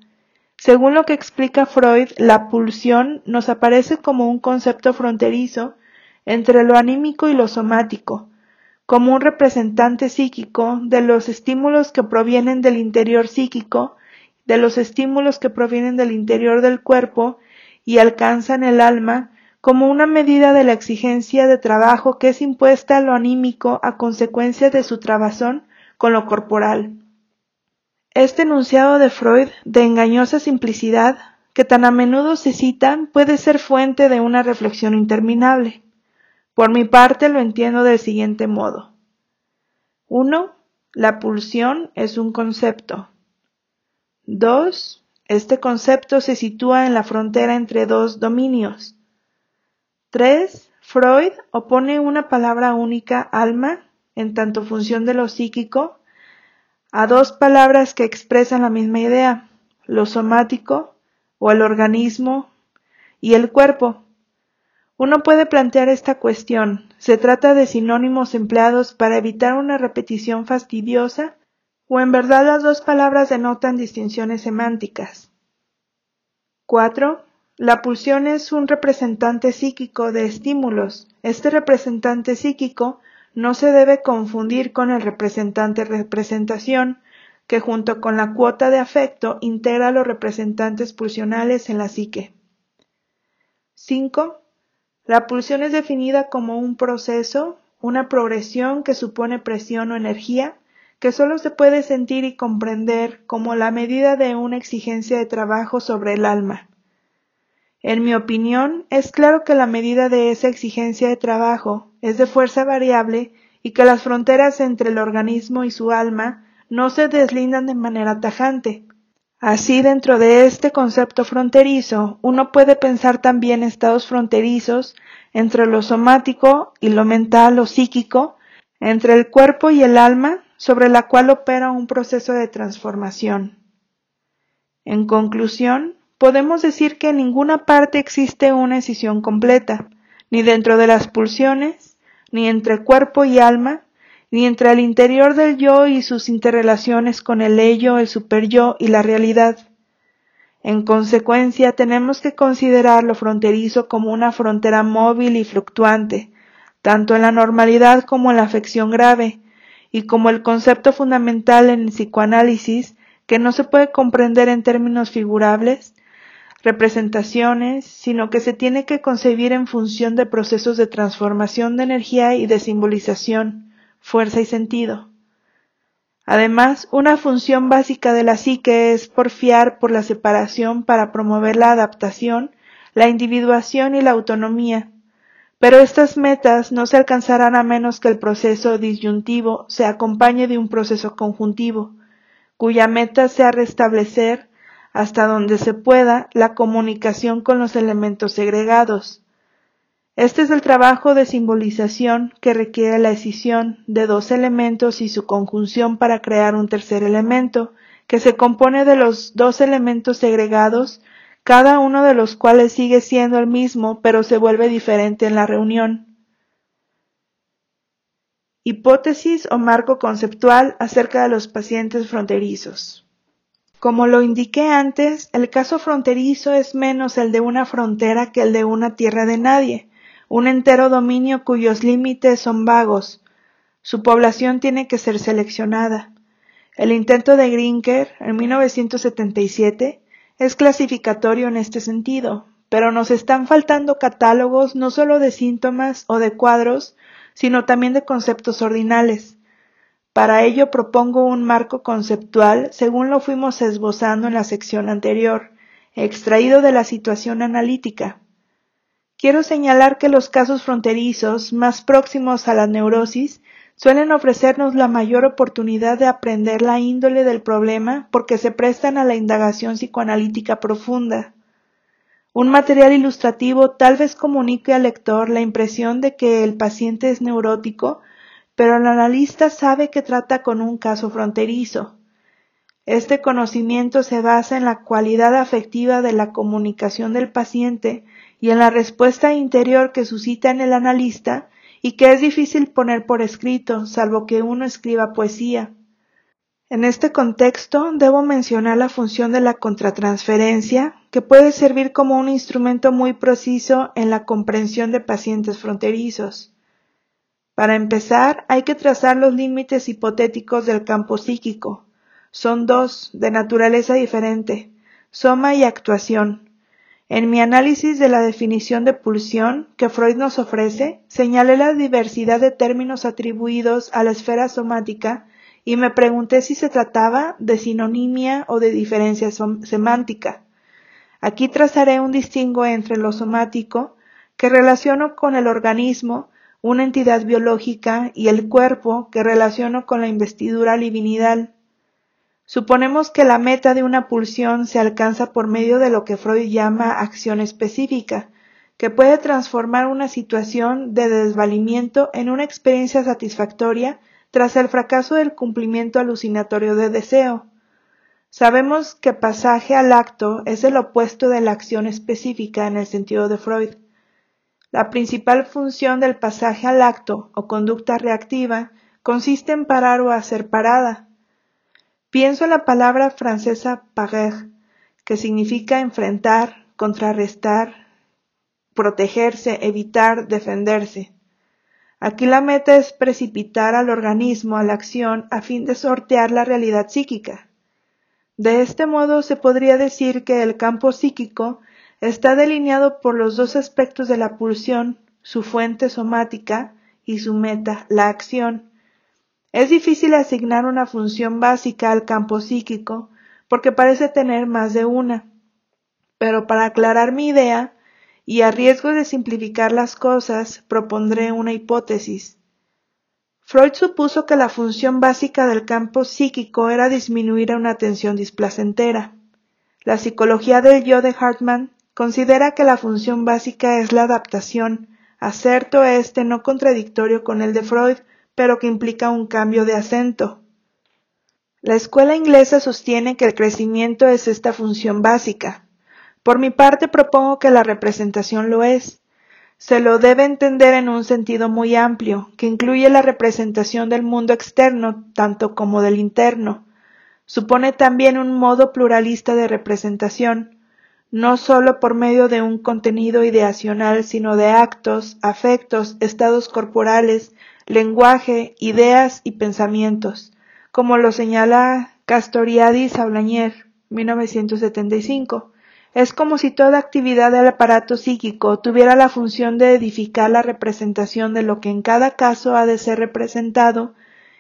Según lo que explica Freud, la pulsión nos aparece como un concepto fronterizo entre lo anímico y lo somático, como un representante psíquico de los estímulos que provienen del interior psíquico, de los estímulos que provienen del interior del cuerpo y alcanzan el alma como una medida de la exigencia de trabajo que es impuesta a lo anímico a consecuencia de su trabazón con lo corporal. Este enunciado de Freud, de engañosa simplicidad, que tan a menudo se cita, puede ser fuente de una reflexión interminable. Por mi parte lo entiendo del siguiente modo. 1. La pulsión es un concepto. 2. Este concepto se sitúa en la frontera entre dos dominios, 3. Freud opone una palabra única alma, en tanto función de lo psíquico, a dos palabras que expresan la misma idea, lo somático o el organismo y el cuerpo. Uno puede plantear esta cuestión. ¿Se trata de sinónimos empleados para evitar una repetición fastidiosa? ¿O en verdad las dos palabras denotan distinciones semánticas? 4. La pulsión es un representante psíquico de estímulos. Este representante psíquico no se debe confundir con el representante representación, que junto con la cuota de afecto integra los representantes pulsionales en la psique. 5. La pulsión es definida como un proceso, una progresión que supone presión o energía, que solo se puede sentir y comprender como la medida de una exigencia de trabajo sobre el alma. En mi opinión, es claro que la medida de esa exigencia de trabajo es de fuerza variable y que las fronteras entre el organismo y su alma no se deslindan de manera tajante. Así, dentro de este concepto fronterizo, uno puede pensar también estados fronterizos entre lo somático y lo mental o psíquico, entre el cuerpo y el alma, sobre la cual opera un proceso de transformación. En conclusión, podemos decir que en ninguna parte existe una escisión completa, ni dentro de las pulsiones, ni entre cuerpo y alma, ni entre el interior del yo y sus interrelaciones con el ello, el superyo y la realidad. En consecuencia, tenemos que considerar lo fronterizo como una frontera móvil y fluctuante, tanto en la normalidad como en la afección grave, y como el concepto fundamental en el psicoanálisis que no se puede comprender en términos figurables, representaciones, sino que se tiene que concebir en función de procesos de transformación de energía y de simbolización, fuerza y sentido. Además, una función básica de la psique es porfiar por la separación para promover la adaptación, la individuación y la autonomía. Pero estas metas no se alcanzarán a menos que el proceso disyuntivo se acompañe de un proceso conjuntivo, cuya meta sea restablecer, hasta donde se pueda, la comunicación con los elementos segregados, este es el trabajo de simbolización que requiere la escisión de dos elementos y su conjunción para crear un tercer elemento, que se compone de los dos elementos segregados, cada uno de los cuales sigue siendo el mismo, pero se vuelve diferente en la reunión. Hipótesis o marco conceptual acerca de los pacientes fronterizos. Como lo indiqué antes, el caso fronterizo es menos el de una frontera que el de una tierra de nadie un entero dominio cuyos límites son vagos. Su población tiene que ser seleccionada. El intento de Grinker en 1977 es clasificatorio en este sentido, pero nos están faltando catálogos no solo de síntomas o de cuadros, sino también de conceptos ordinales. Para ello propongo un marco conceptual según lo fuimos esbozando en la sección anterior, extraído de la situación analítica. Quiero señalar que los casos fronterizos más próximos a la neurosis suelen ofrecernos la mayor oportunidad de aprender la índole del problema porque se prestan a la indagación psicoanalítica profunda. Un material ilustrativo tal vez comunique al lector la impresión de que el paciente es neurótico, pero el analista sabe que trata con un caso fronterizo. Este conocimiento se basa en la cualidad afectiva de la comunicación del paciente y en la respuesta interior que suscita en el analista y que es difícil poner por escrito, salvo que uno escriba poesía. En este contexto debo mencionar la función de la contratransferencia, que puede servir como un instrumento muy preciso en la comprensión de pacientes fronterizos. Para empezar, hay que trazar los límites hipotéticos del campo psíquico. Son dos, de naturaleza diferente, soma y actuación. En mi análisis de la definición de pulsión que Freud nos ofrece, señalé la diversidad de términos atribuidos a la esfera somática y me pregunté si se trataba de sinonimia o de diferencia semántica. Aquí trazaré un distingo entre lo somático, que relaciono con el organismo, una entidad biológica, y el cuerpo, que relaciono con la investidura livinidal. Suponemos que la meta de una pulsión se alcanza por medio de lo que Freud llama acción específica, que puede transformar una situación de desvalimiento en una experiencia satisfactoria tras el fracaso del cumplimiento alucinatorio de deseo. Sabemos que pasaje al acto es el opuesto de la acción específica en el sentido de Freud. La principal función del pasaje al acto o conducta reactiva consiste en parar o hacer parada, Pienso en la palabra francesa parer, que significa enfrentar, contrarrestar, protegerse, evitar, defenderse. Aquí la meta es precipitar al organismo a la acción a fin de sortear la realidad psíquica. De este modo se podría decir que el campo psíquico está delineado por los dos aspectos de la pulsión, su fuente somática y su meta, la acción, es difícil asignar una función básica al campo psíquico porque parece tener más de una. Pero para aclarar mi idea, y a riesgo de simplificar las cosas, propondré una hipótesis. Freud supuso que la función básica del campo psíquico era disminuir una tensión displacentera. La psicología del yo de Hartmann considera que la función básica es la adaptación, acerto este no contradictorio con el de Freud, pero que implica un cambio de acento. La escuela inglesa sostiene que el crecimiento es esta función básica. Por mi parte propongo que la representación lo es. Se lo debe entender en un sentido muy amplio, que incluye la representación del mundo externo tanto como del interno. supone también un modo pluralista de representación, no sólo por medio de un contenido ideacional, sino de actos, afectos, estados corporales, lenguaje, ideas y pensamientos, como lo señala Castoriadis Ablañer, 1975. Es como si toda actividad del aparato psíquico tuviera la función de edificar la representación de lo que en cada caso ha de ser representado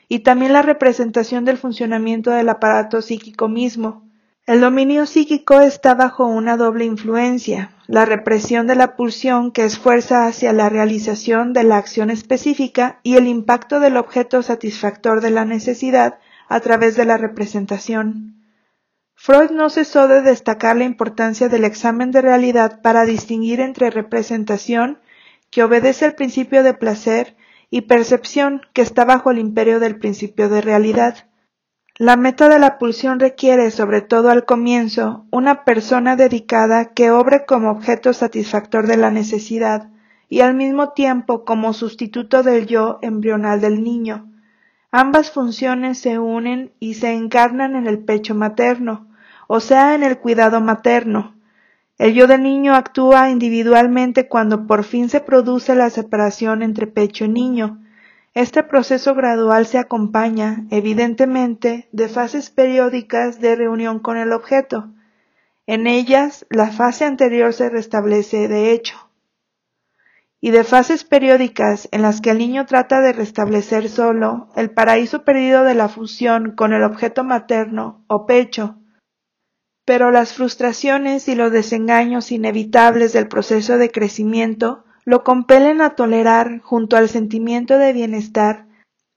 y también la representación del funcionamiento del aparato psíquico mismo. El dominio psíquico está bajo una doble influencia, la represión de la pulsión que es fuerza hacia la realización de la acción específica y el impacto del objeto satisfactor de la necesidad a través de la representación. Freud no cesó de destacar la importancia del examen de realidad para distinguir entre representación, que obedece al principio de placer, y percepción que está bajo el imperio del principio de realidad. La meta de la pulsión requiere, sobre todo al comienzo, una persona dedicada que obre como objeto satisfactor de la necesidad y al mismo tiempo como sustituto del yo embrional del niño. Ambas funciones se unen y se encarnan en el pecho materno, o sea, en el cuidado materno, el yo del niño actúa individualmente cuando por fin se produce la separación entre pecho y niño. Este proceso gradual se acompaña, evidentemente, de fases periódicas de reunión con el objeto. En ellas, la fase anterior se restablece de hecho. Y de fases periódicas en las que el niño trata de restablecer solo el paraíso perdido de la fusión con el objeto materno o pecho, pero las frustraciones y los desengaños inevitables del proceso de crecimiento lo compelen a tolerar, junto al sentimiento de bienestar,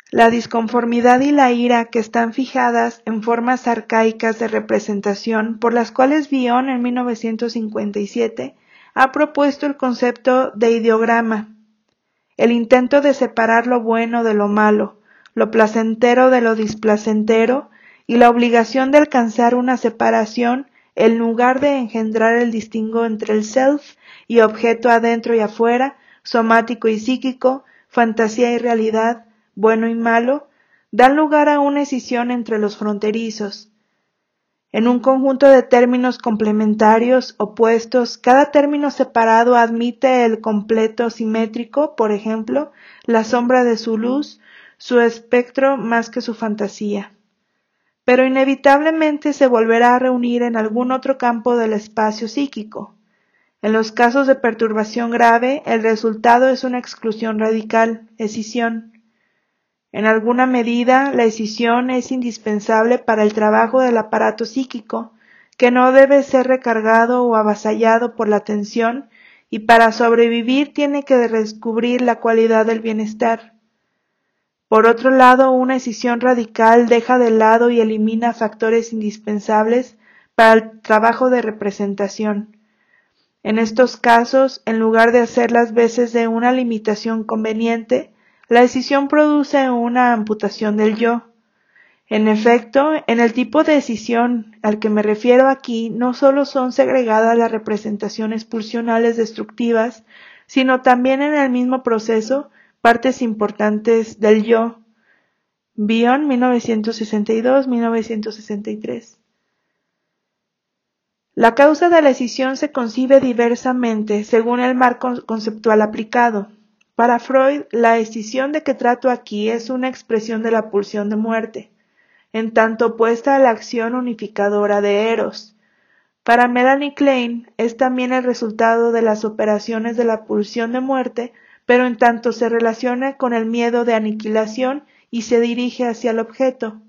la disconformidad y la ira que están fijadas en formas arcaicas de representación por las cuales Bion en 1957 ha propuesto el concepto de ideograma, el intento de separar lo bueno de lo malo, lo placentero de lo displacentero y la obligación de alcanzar una separación en lugar de engendrar el distingo entre el self y objeto adentro y afuera, somático y psíquico, fantasía y realidad, bueno y malo, dan lugar a una escisión entre los fronterizos. En un conjunto de términos complementarios, opuestos, cada término separado admite el completo simétrico, por ejemplo, la sombra de su luz, su espectro más que su fantasía pero inevitablemente se volverá a reunir en algún otro campo del espacio psíquico. En los casos de perturbación grave, el resultado es una exclusión radical, escisión. En alguna medida, la escisión es indispensable para el trabajo del aparato psíquico, que no debe ser recargado o avasallado por la tensión, y para sobrevivir tiene que descubrir la cualidad del bienestar. Por otro lado, una escisión radical deja de lado y elimina factores indispensables para el trabajo de representación. En estos casos, en lugar de hacer las veces de una limitación conveniente, la escisión produce una amputación del yo. En efecto, en el tipo de escisión al que me refiero aquí, no solo son segregadas las representaciones pulsionales destructivas, sino también en el mismo proceso Partes importantes del yo. Bion 1962-1963. La causa de la escisión se concibe diversamente según el marco conceptual aplicado. Para Freud, la escisión de que trato aquí es una expresión de la pulsión de muerte, en tanto opuesta a la acción unificadora de Eros. Para Melanie Klein es también el resultado de las operaciones de la pulsión de muerte pero en tanto se relaciona con el miedo de aniquilación y se dirige hacia el objeto.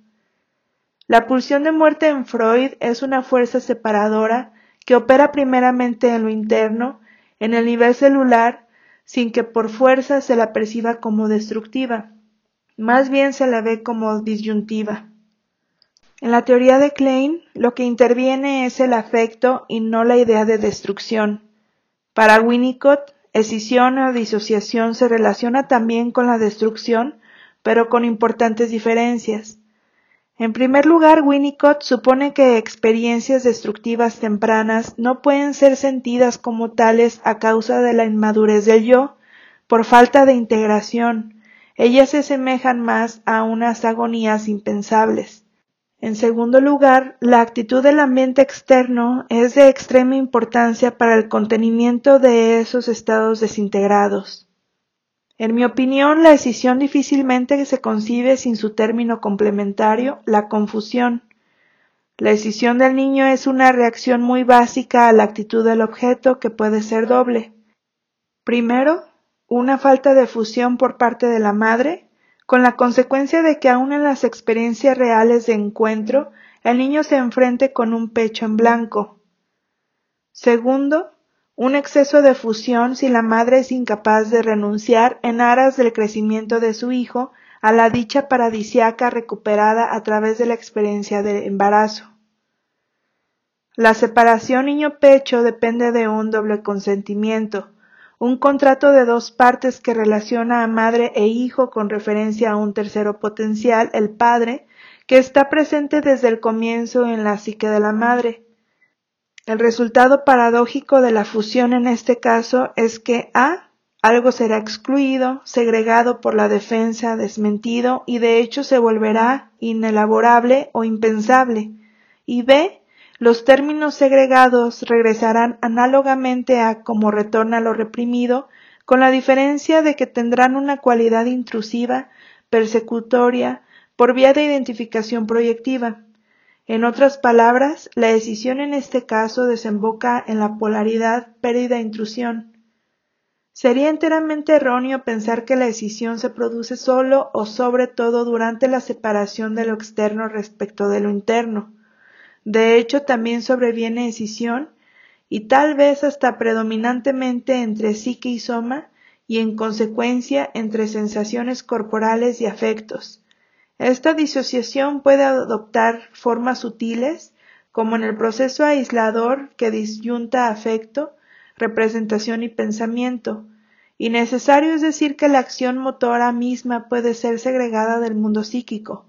La pulsión de muerte en Freud es una fuerza separadora que opera primeramente en lo interno, en el nivel celular, sin que por fuerza se la perciba como destructiva, más bien se la ve como disyuntiva. En la teoría de Klein, lo que interviene es el afecto y no la idea de destrucción. Para Winnicott, Escisión o disociación se relaciona también con la destrucción, pero con importantes diferencias. En primer lugar, Winnicott supone que experiencias destructivas tempranas no pueden ser sentidas como tales a causa de la inmadurez del yo, por falta de integración. Ellas se asemejan más a unas agonías impensables. En segundo lugar, la actitud del ambiente externo es de extrema importancia para el contenimiento de esos estados desintegrados. En mi opinión, la escisión difícilmente se concibe sin su término complementario, la confusión. La escisión del niño es una reacción muy básica a la actitud del objeto que puede ser doble. Primero, una falta de fusión por parte de la madre, con la consecuencia de que aun en las experiencias reales de encuentro, el niño se enfrente con un pecho en blanco. Segundo, un exceso de fusión si la madre es incapaz de renunciar en aras del crecimiento de su hijo a la dicha paradisiaca recuperada a través de la experiencia de embarazo. La separación niño-pecho depende de un doble consentimiento, un contrato de dos partes que relaciona a madre e hijo con referencia a un tercero potencial, el padre, que está presente desde el comienzo en la psique de la madre. El resultado paradójico de la fusión en este caso es que A algo será excluido, segregado por la defensa, desmentido y de hecho se volverá inelaborable o impensable. Y B, los términos segregados regresarán análogamente a como retorna lo reprimido, con la diferencia de que tendrán una cualidad intrusiva, persecutoria, por vía de identificación proyectiva. En otras palabras, la decisión en este caso desemboca en la polaridad pérdida-intrusión. Sería enteramente erróneo pensar que la escisión se produce solo o sobre todo durante la separación de lo externo respecto de lo interno. De hecho, también sobreviene escisión y tal vez hasta predominantemente entre psique y soma y en consecuencia entre sensaciones corporales y afectos. Esta disociación puede adoptar formas sutiles, como en el proceso aislador que disyunta afecto, representación y pensamiento, y necesario es decir que la acción motora misma puede ser segregada del mundo psíquico.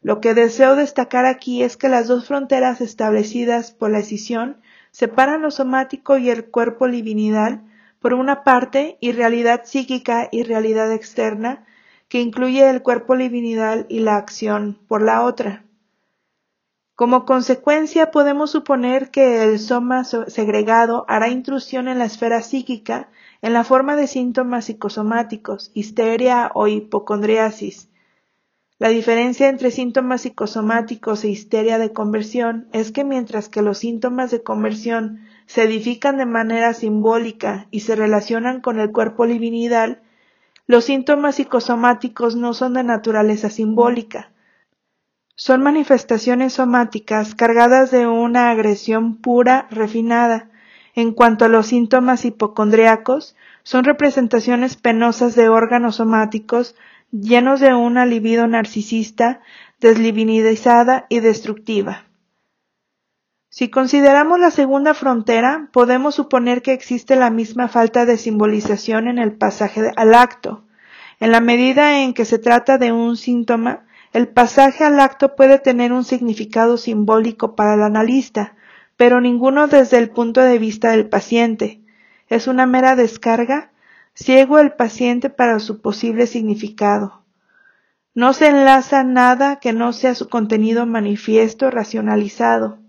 Lo que deseo destacar aquí es que las dos fronteras establecidas por la escisión separan lo somático y el cuerpo divinidad por una parte y realidad psíquica y realidad externa, que incluye el cuerpo divinidad y la acción por la otra. Como consecuencia, podemos suponer que el soma segregado hará intrusión en la esfera psíquica en la forma de síntomas psicosomáticos, histeria o hipocondriasis. La diferencia entre síntomas psicosomáticos e histeria de conversión es que mientras que los síntomas de conversión se edifican de manera simbólica y se relacionan con el cuerpo divinidad, los síntomas psicosomáticos no son de naturaleza simbólica, son manifestaciones somáticas cargadas de una agresión pura, refinada. En cuanto a los síntomas hipocondriacos, son representaciones penosas de órganos somáticos llenos de una libido narcisista, deslivinizada y destructiva. Si consideramos la segunda frontera, podemos suponer que existe la misma falta de simbolización en el pasaje al acto. En la medida en que se trata de un síntoma, el pasaje al acto puede tener un significado simbólico para el analista, pero ninguno desde el punto de vista del paciente. Es una mera descarga, ciego el paciente para su posible significado. No se enlaza nada que no sea su contenido manifiesto racionalizado.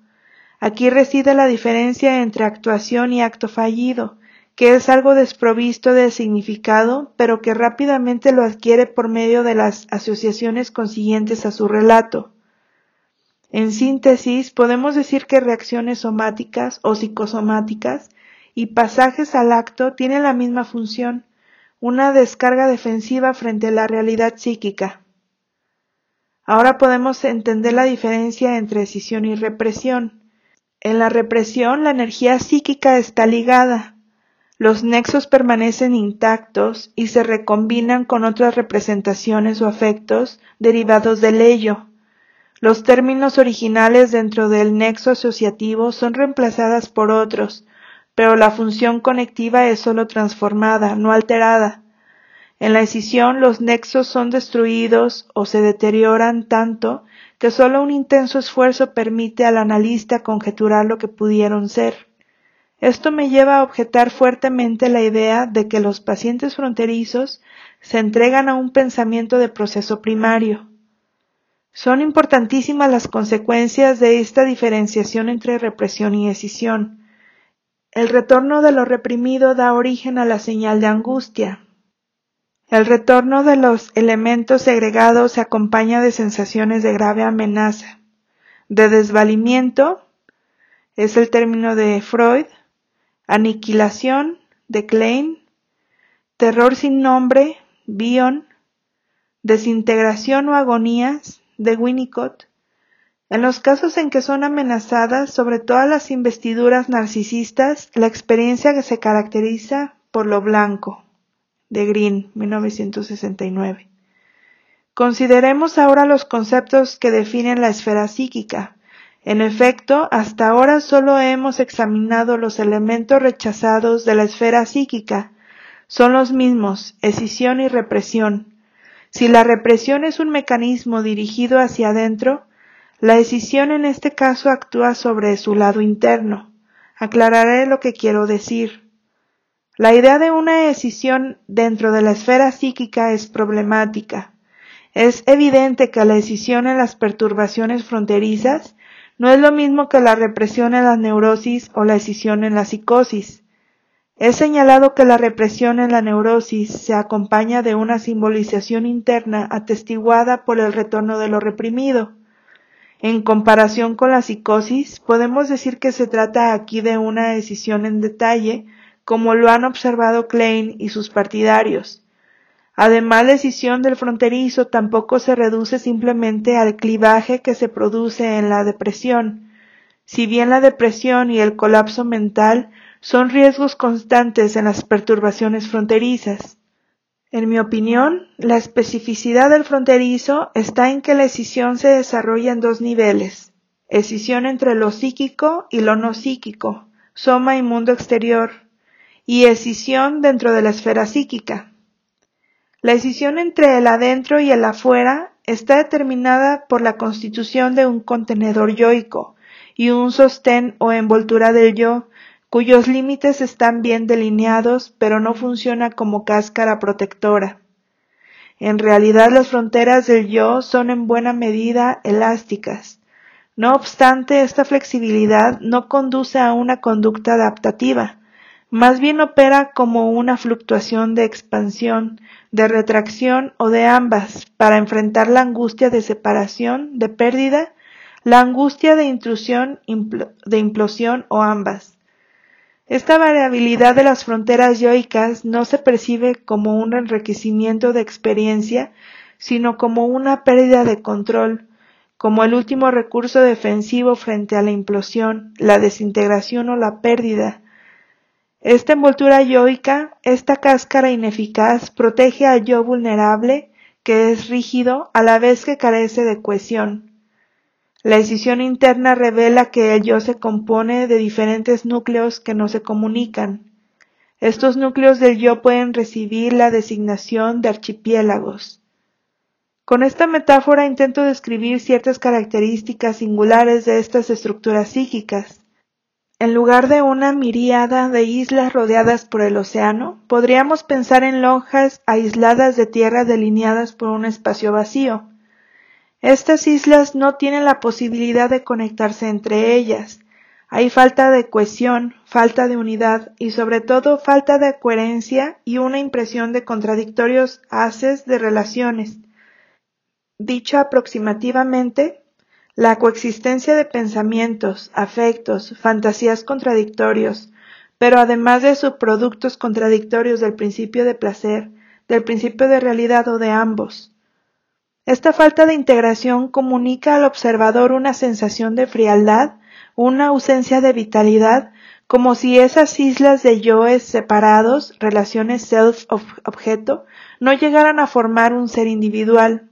Aquí reside la diferencia entre actuación y acto fallido, que es algo desprovisto de significado, pero que rápidamente lo adquiere por medio de las asociaciones consiguientes a su relato. En síntesis, podemos decir que reacciones somáticas o psicosomáticas y pasajes al acto tienen la misma función, una descarga defensiva frente a la realidad psíquica. Ahora podemos entender la diferencia entre decisión y represión. En la represión la energía psíquica está ligada, los nexos permanecen intactos y se recombinan con otras representaciones o afectos derivados del ello. Los términos originales dentro del nexo asociativo son reemplazadas por otros, pero la función conectiva es sólo transformada, no alterada. En la escisión los nexos son destruidos o se deterioran tanto que sólo un intenso esfuerzo permite al analista conjeturar lo que pudieron ser. Esto me lleva a objetar fuertemente la idea de que los pacientes fronterizos se entregan a un pensamiento de proceso primario. Son importantísimas las consecuencias de esta diferenciación entre represión y escisión. El retorno de lo reprimido da origen a la señal de angustia. El retorno de los elementos segregados se acompaña de sensaciones de grave amenaza, de desvalimiento, es el término de Freud, aniquilación, de Klein, terror sin nombre, Bion, desintegración o agonías, de Winnicott, en los casos en que son amenazadas sobre todas las investiduras narcisistas, la experiencia que se caracteriza por lo blanco, de Green, 1969. Consideremos ahora los conceptos que definen la esfera psíquica. En efecto, hasta ahora solo hemos examinado los elementos rechazados de la esfera psíquica. Son los mismos, escisión y represión. Si la represión es un mecanismo dirigido hacia adentro, la escisión en este caso actúa sobre su lado interno. Aclararé lo que quiero decir. La idea de una escisión dentro de la esfera psíquica es problemática. Es evidente que la escisión en las perturbaciones fronterizas no es lo mismo que la represión en la neurosis o la escisión en la psicosis. He señalado que la represión en la neurosis se acompaña de una simbolización interna atestiguada por el retorno de lo reprimido. En comparación con la psicosis, podemos decir que se trata aquí de una decisión en detalle, como lo han observado Klein y sus partidarios. Además, la decisión del fronterizo tampoco se reduce simplemente al clivaje que se produce en la depresión. Si bien la depresión y el colapso mental son riesgos constantes en las perturbaciones fronterizas. En mi opinión, la especificidad del fronterizo está en que la escisión se desarrolla en dos niveles, escisión entre lo psíquico y lo no psíquico, soma y mundo exterior, y escisión dentro de la esfera psíquica. La escisión entre el adentro y el afuera está determinada por la constitución de un contenedor yoico y un sostén o envoltura del yo, cuyos límites están bien delineados pero no funciona como cáscara protectora. En realidad las fronteras del yo son en buena medida elásticas. No obstante, esta flexibilidad no conduce a una conducta adaptativa, más bien opera como una fluctuación de expansión, de retracción o de ambas para enfrentar la angustia de separación, de pérdida, la angustia de intrusión, de implosión o ambas. Esta variabilidad de las fronteras yoicas no se percibe como un enriquecimiento de experiencia, sino como una pérdida de control, como el último recurso defensivo frente a la implosión, la desintegración o la pérdida, esta envoltura yoica, esta cáscara ineficaz, protege al yo vulnerable, que es rígido, a la vez que carece de cohesión. La decisión interna revela que el yo se compone de diferentes núcleos que no se comunican. Estos núcleos del yo pueden recibir la designación de archipiélagos. Con esta metáfora intento describir ciertas características singulares de estas estructuras psíquicas. En lugar de una miríada de islas rodeadas por el océano, podríamos pensar en lonjas aisladas de tierra delineadas por un espacio vacío. Estas islas no tienen la posibilidad de conectarse entre ellas. Hay falta de cohesión, falta de unidad y sobre todo falta de coherencia y una impresión de contradictorios haces de relaciones. Dicho aproximativamente, la coexistencia de pensamientos, afectos, fantasías contradictorios, pero además de subproductos contradictorios del principio de placer, del principio de realidad o de ambos. Esta falta de integración comunica al observador una sensación de frialdad, una ausencia de vitalidad, como si esas islas de yoes separados, relaciones self-objeto, no llegaran a formar un ser individual.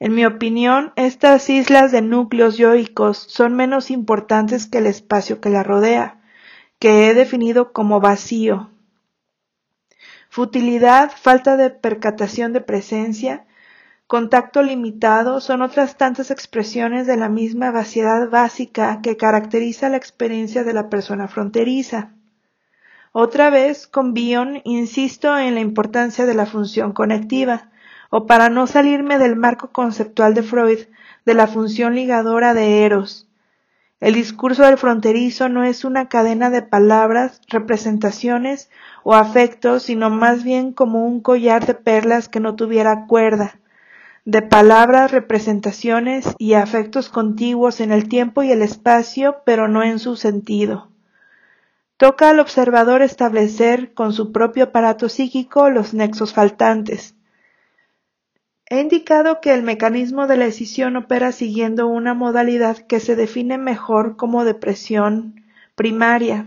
En mi opinión, estas islas de núcleos yoicos son menos importantes que el espacio que la rodea, que he definido como vacío. Futilidad, falta de percatación de presencia, contacto limitado son otras tantas expresiones de la misma vaciedad básica que caracteriza la experiencia de la persona fronteriza. Otra vez, con Bion, insisto en la importancia de la función conectiva, o para no salirme del marco conceptual de Freud de la función ligadora de Eros. El discurso del fronterizo no es una cadena de palabras, representaciones o afectos, sino más bien como un collar de perlas que no tuviera cuerda, de palabras, representaciones y afectos contiguos en el tiempo y el espacio, pero no en su sentido. Toca al observador establecer con su propio aparato psíquico los nexos faltantes. He indicado que el mecanismo de la escisión opera siguiendo una modalidad que se define mejor como depresión primaria.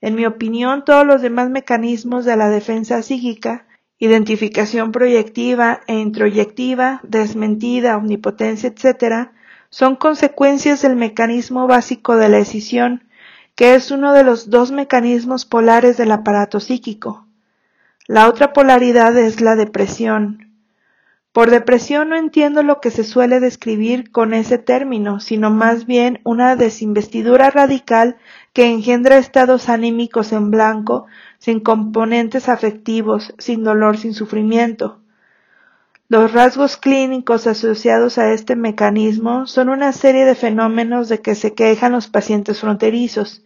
En mi opinión, todos los demás mecanismos de la defensa psíquica identificación proyectiva e introyectiva, desmentida, omnipotencia, etc., son consecuencias del mecanismo básico de la escisión, que es uno de los dos mecanismos polares del aparato psíquico. La otra polaridad es la depresión. Por depresión no entiendo lo que se suele describir con ese término, sino más bien una desinvestidura radical que engendra estados anímicos en blanco, sin componentes afectivos, sin dolor, sin sufrimiento. Los rasgos clínicos asociados a este mecanismo son una serie de fenómenos de que se quejan los pacientes fronterizos,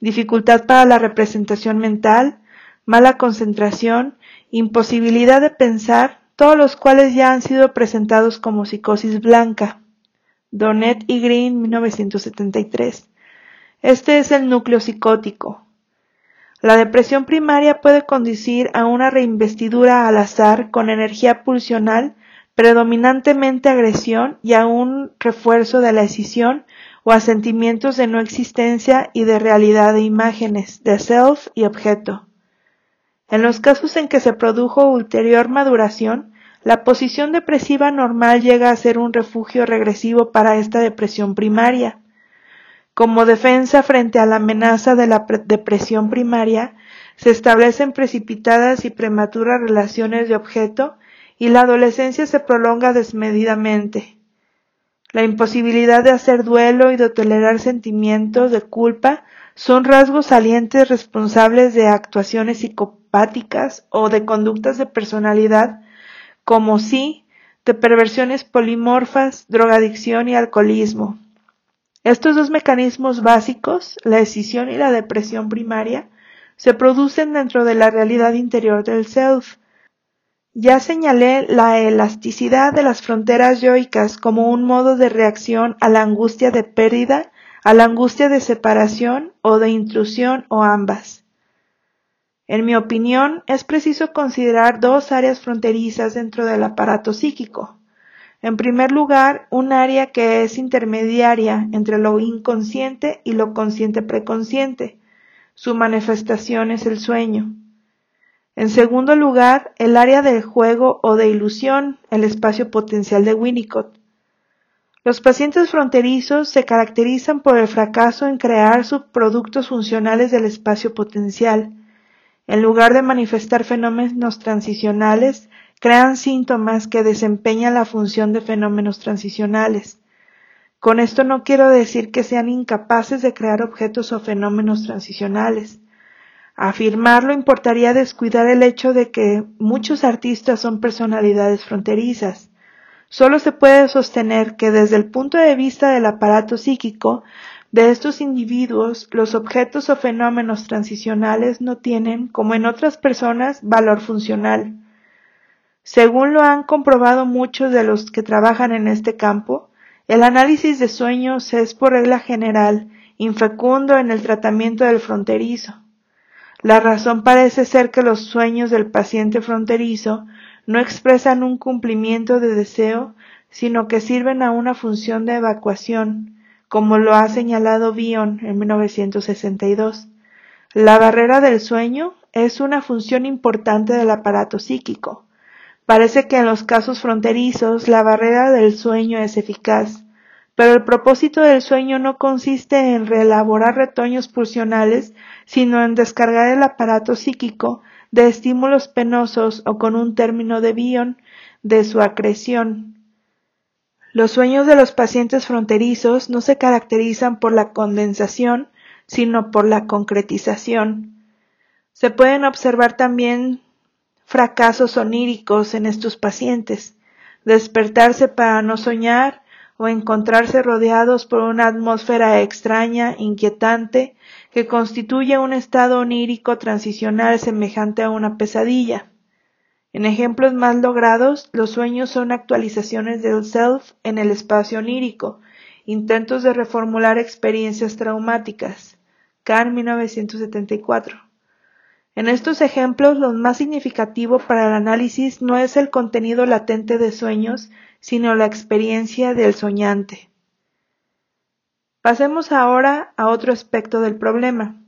dificultad para la representación mental, mala concentración, imposibilidad de pensar, todos los cuales ya han sido presentados como psicosis blanca. Donet y Green, 1973. Este es el núcleo psicótico. La depresión primaria puede conducir a una reinvestidura al azar con energía pulsional, predominantemente agresión y a un refuerzo de la escisión o a sentimientos de no existencia y de realidad de imágenes, de self y objeto. En los casos en que se produjo ulterior maduración, la posición depresiva normal llega a ser un refugio regresivo para esta depresión primaria. Como defensa frente a la amenaza de la depresión primaria, se establecen precipitadas y prematuras relaciones de objeto y la adolescencia se prolonga desmedidamente. La imposibilidad de hacer duelo y de tolerar sentimientos de culpa son rasgos salientes responsables de actuaciones psicopáticas o de conductas de personalidad como sí de perversiones polimorfas, drogadicción y alcoholismo. Estos dos mecanismos básicos, la escisión y la depresión primaria, se producen dentro de la realidad interior del self. Ya señalé la elasticidad de las fronteras yoicas como un modo de reacción a la angustia de pérdida a la angustia de separación o de intrusión o ambas. En mi opinión, es preciso considerar dos áreas fronterizas dentro del aparato psíquico. En primer lugar, un área que es intermediaria entre lo inconsciente y lo consciente preconsciente. Su manifestación es el sueño. En segundo lugar, el área del juego o de ilusión, el espacio potencial de Winnicott. Los pacientes fronterizos se caracterizan por el fracaso en crear subproductos funcionales del espacio potencial. En lugar de manifestar fenómenos transicionales, crean síntomas que desempeñan la función de fenómenos transicionales. Con esto no quiero decir que sean incapaces de crear objetos o fenómenos transicionales. Afirmarlo importaría descuidar el hecho de que muchos artistas son personalidades fronterizas. Solo se puede sostener que desde el punto de vista del aparato psíquico de estos individuos, los objetos o fenómenos transicionales no tienen, como en otras personas, valor funcional. Según lo han comprobado muchos de los que trabajan en este campo, el análisis de sueños es por regla general infecundo en el tratamiento del fronterizo. La razón parece ser que los sueños del paciente fronterizo no expresan un cumplimiento de deseo, sino que sirven a una función de evacuación, como lo ha señalado Bion en 1962. La barrera del sueño es una función importante del aparato psíquico. Parece que en los casos fronterizos la barrera del sueño es eficaz, pero el propósito del sueño no consiste en reelaborar retoños pulsionales, sino en descargar el aparato psíquico de estímulos penosos o con un término de Bion de su acreción. Los sueños de los pacientes fronterizos no se caracterizan por la condensación, sino por la concretización. Se pueden observar también fracasos oníricos en estos pacientes, despertarse para no soñar o encontrarse rodeados por una atmósfera extraña, inquietante, que constituye un estado onírico transicional semejante a una pesadilla. En ejemplos más logrados, los sueños son actualizaciones del self en el espacio onírico, intentos de reformular experiencias traumáticas. Kahn 1974. En estos ejemplos, lo más significativo para el análisis no es el contenido latente de sueños, sino la experiencia del soñante. Pasemos ahora a otro aspecto del problema.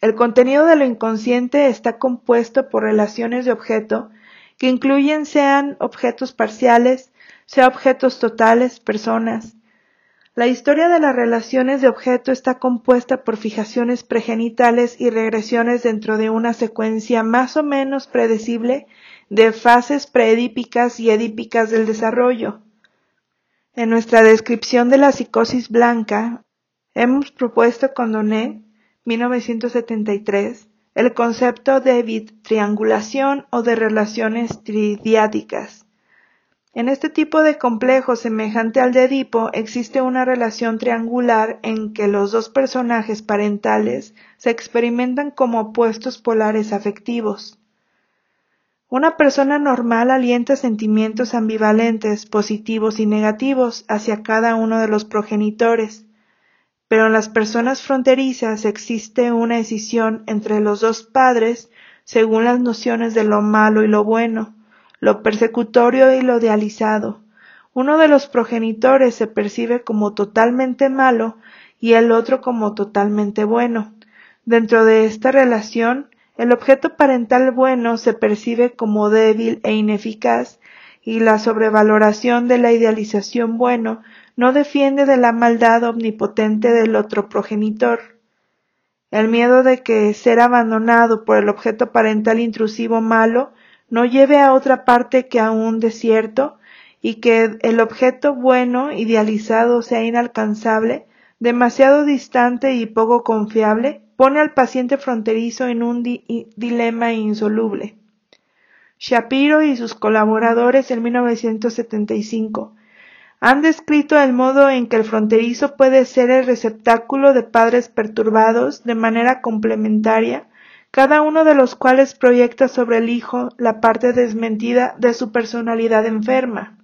El contenido de lo inconsciente está compuesto por relaciones de objeto que incluyen sean objetos parciales, sea objetos totales, personas, la historia de las relaciones de objeto está compuesta por fijaciones pregenitales y regresiones dentro de una secuencia más o menos predecible de fases preedípicas y edípicas del desarrollo. En nuestra descripción de la psicosis blanca, hemos propuesto con 1973, el concepto de triangulación o de relaciones tridiádicas en este tipo de complejo semejante al de Edipo existe una relación triangular en que los dos personajes parentales se experimentan como opuestos polares afectivos. Una persona normal alienta sentimientos ambivalentes, positivos y negativos hacia cada uno de los progenitores, pero en las personas fronterizas existe una escisión entre los dos padres según las nociones de lo malo y lo bueno lo persecutorio y lo idealizado. Uno de los progenitores se percibe como totalmente malo y el otro como totalmente bueno. Dentro de esta relación, el objeto parental bueno se percibe como débil e ineficaz y la sobrevaloración de la idealización bueno no defiende de la maldad omnipotente del otro progenitor. El miedo de que ser abandonado por el objeto parental intrusivo malo no lleve a otra parte que a un desierto y que el objeto bueno idealizado sea inalcanzable, demasiado distante y poco confiable, pone al paciente fronterizo en un dilema insoluble. Shapiro y sus colaboradores en 1975 han descrito el modo en que el fronterizo puede ser el receptáculo de padres perturbados de manera complementaria cada uno de los cuales proyecta sobre el hijo la parte desmentida de su personalidad enferma.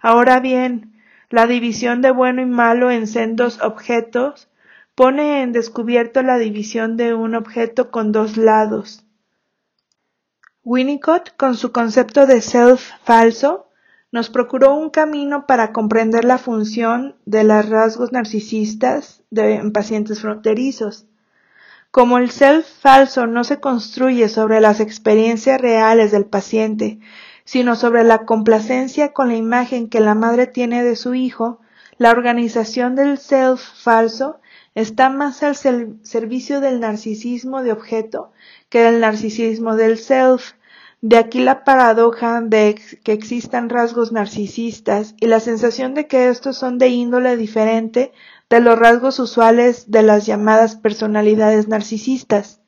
Ahora bien, la división de bueno y malo en sendos objetos pone en descubierto la división de un objeto con dos lados. Winnicott, con su concepto de self falso, nos procuró un camino para comprender la función de los rasgos narcisistas de, en pacientes fronterizos. Como el self falso no se construye sobre las experiencias reales del paciente, sino sobre la complacencia con la imagen que la madre tiene de su hijo, la organización del self falso está más al servicio del narcisismo de objeto que del narcisismo del self. De aquí la paradoja de que existan rasgos narcisistas y la sensación de que estos son de índole diferente de los rasgos usuales de las llamadas personalidades narcisistas.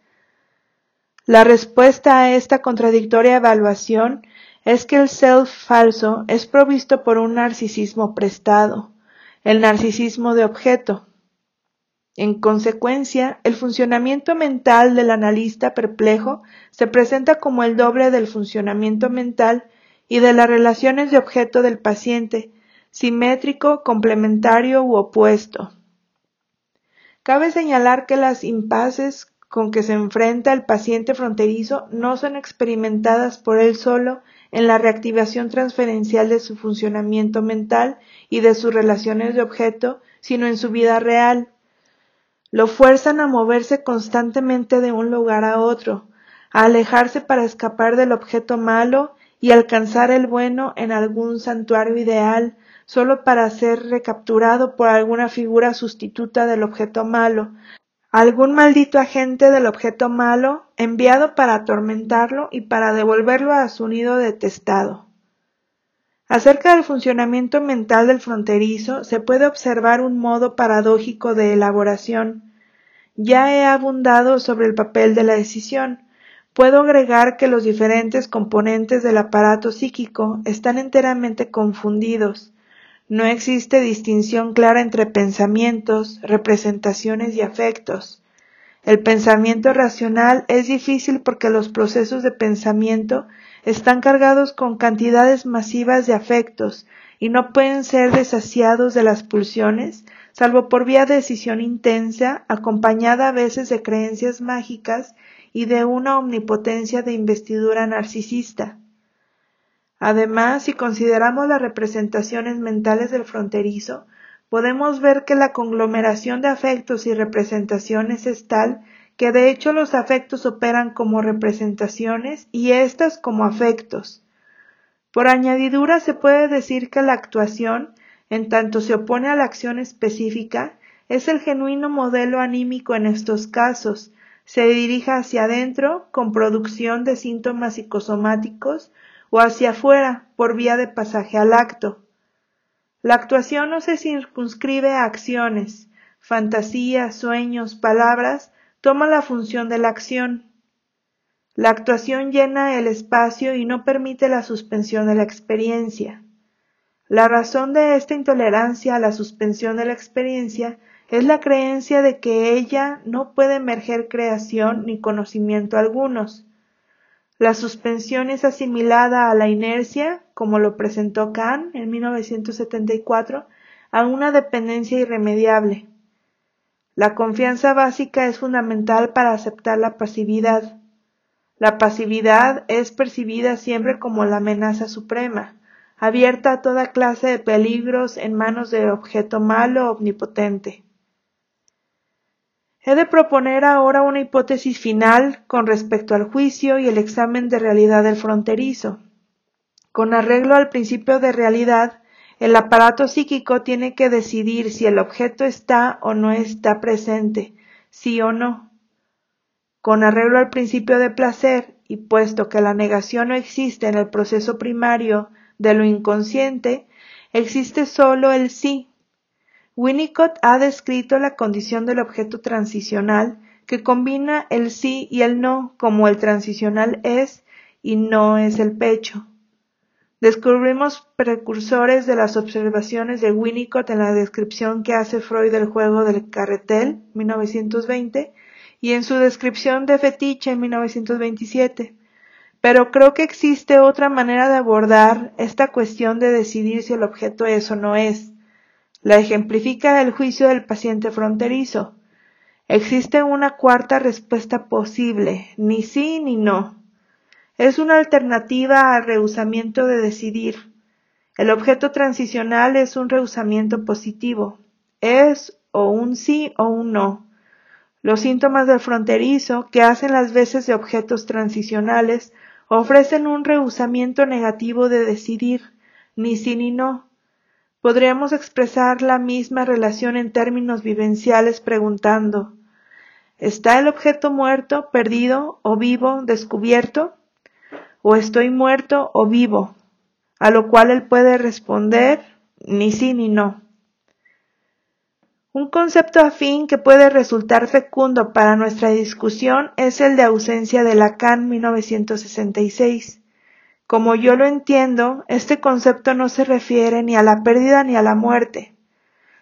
La respuesta a esta contradictoria evaluación es que el self falso es provisto por un narcisismo prestado, el narcisismo de objeto. En consecuencia, el funcionamiento mental del analista perplejo se presenta como el doble del funcionamiento mental y de las relaciones de objeto del paciente, simétrico, complementario u opuesto. Cabe señalar que las impases con que se enfrenta el paciente fronterizo no son experimentadas por él solo en la reactivación transferencial de su funcionamiento mental y de sus relaciones de objeto, sino en su vida real. Lo fuerzan a moverse constantemente de un lugar a otro, a alejarse para escapar del objeto malo y alcanzar el bueno en algún santuario ideal, solo para ser recapturado por alguna figura sustituta del objeto malo, algún maldito agente del objeto malo enviado para atormentarlo y para devolverlo a su nido detestado. Acerca del funcionamiento mental del fronterizo se puede observar un modo paradójico de elaboración. Ya he abundado sobre el papel de la decisión, puedo agregar que los diferentes componentes del aparato psíquico están enteramente confundidos. No existe distinción clara entre pensamientos, representaciones y afectos. El pensamiento racional es difícil porque los procesos de pensamiento están cargados con cantidades masivas de afectos y no pueden ser desasiados de las pulsiones, salvo por vía de decisión intensa, acompañada a veces de creencias mágicas y de una omnipotencia de investidura narcisista. Además, si consideramos las representaciones mentales del fronterizo, podemos ver que la conglomeración de afectos y representaciones es tal que de hecho los afectos operan como representaciones y éstas como afectos. Por añadidura se puede decir que la actuación, en tanto se opone a la acción específica, es el genuino modelo anímico en estos casos, se dirige hacia adentro con producción de síntomas psicosomáticos o hacia afuera por vía de pasaje al acto. La actuación no se circunscribe a acciones, fantasías, sueños, palabras, toma la función de la acción. La actuación llena el espacio y no permite la suspensión de la experiencia. La razón de esta intolerancia a la suspensión de la experiencia es la creencia de que ella no puede emerger creación ni conocimiento algunos. La suspensión es asimilada a la inercia, como lo presentó Kant en 1974, a una dependencia irremediable. La confianza básica es fundamental para aceptar la pasividad. La pasividad es percibida siempre como la amenaza suprema, abierta a toda clase de peligros en manos de objeto malo omnipotente. He de proponer ahora una hipótesis final con respecto al juicio y el examen de realidad del fronterizo. Con arreglo al principio de realidad, el aparato psíquico tiene que decidir si el objeto está o no está presente, sí o no. Con arreglo al principio de placer, y puesto que la negación no existe en el proceso primario de lo inconsciente, existe sólo el sí. Winnicott ha descrito la condición del objeto transicional que combina el sí y el no como el transicional es y no es el pecho. Descubrimos precursores de las observaciones de Winnicott en la descripción que hace Freud del juego del carretel, 1920, y en su descripción de fetiche en 1927. Pero creo que existe otra manera de abordar esta cuestión de decidir si el objeto es o no es. La ejemplifica el juicio del paciente fronterizo. Existe una cuarta respuesta posible, ni sí ni no. Es una alternativa al rehusamiento de decidir. El objeto transicional es un rehusamiento positivo. Es o un sí o un no. Los síntomas del fronterizo, que hacen las veces de objetos transicionales, ofrecen un rehusamiento negativo de decidir, ni sí ni no. Podríamos expresar la misma relación en términos vivenciales preguntando ¿Está el objeto muerto, perdido o vivo, descubierto? o estoy muerto o vivo, a lo cual él puede responder ni sí ni no. Un concepto afín que puede resultar fecundo para nuestra discusión es el de ausencia de Lacan 1966. Como yo lo entiendo, este concepto no se refiere ni a la pérdida ni a la muerte.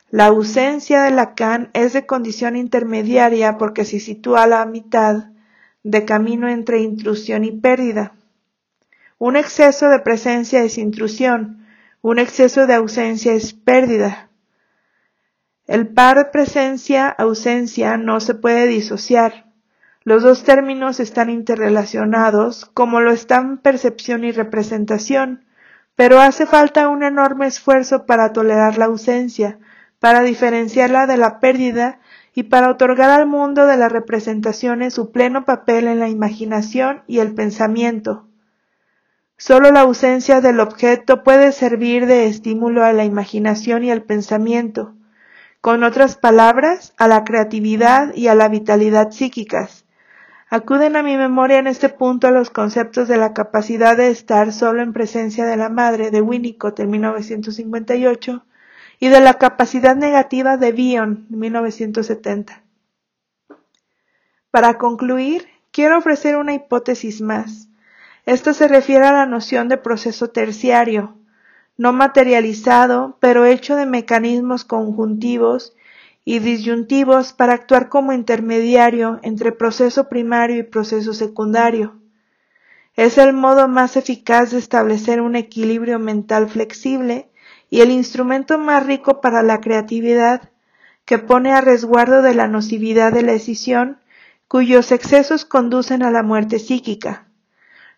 La ausencia de Lacan es de condición intermediaria porque se sitúa a la mitad de camino entre intrusión y pérdida. Un exceso de presencia es intrusión, un exceso de ausencia es pérdida. El par presencia-ausencia no se puede disociar. Los dos términos están interrelacionados, como lo están percepción y representación, pero hace falta un enorme esfuerzo para tolerar la ausencia, para diferenciarla de la pérdida y para otorgar al mundo de las representaciones su pleno papel en la imaginación y el pensamiento. Solo la ausencia del objeto puede servir de estímulo a la imaginación y al pensamiento, con otras palabras, a la creatividad y a la vitalidad psíquicas. Acuden a mi memoria en este punto los conceptos de la capacidad de estar solo en presencia de la madre de Winnicott en 1958 y de la capacidad negativa de Bion en 1970. Para concluir, quiero ofrecer una hipótesis más. Esto se refiere a la noción de proceso terciario, no materializado, pero hecho de mecanismos conjuntivos y disyuntivos para actuar como intermediario entre proceso primario y proceso secundario. Es el modo más eficaz de establecer un equilibrio mental flexible y el instrumento más rico para la creatividad, que pone a resguardo de la nocividad de la decisión, cuyos excesos conducen a la muerte psíquica.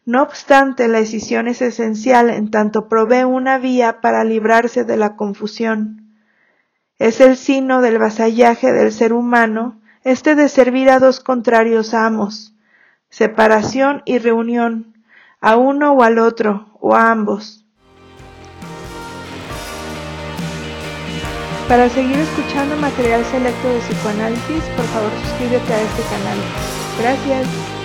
No obstante, la decisión es esencial en tanto provee una vía para librarse de la confusión. Es el sino del vasallaje del ser humano, este de servir a dos contrarios amos, separación y reunión, a uno o al otro, o a ambos. Para seguir escuchando material selecto de psicoanálisis, por favor suscríbete a este canal. Gracias.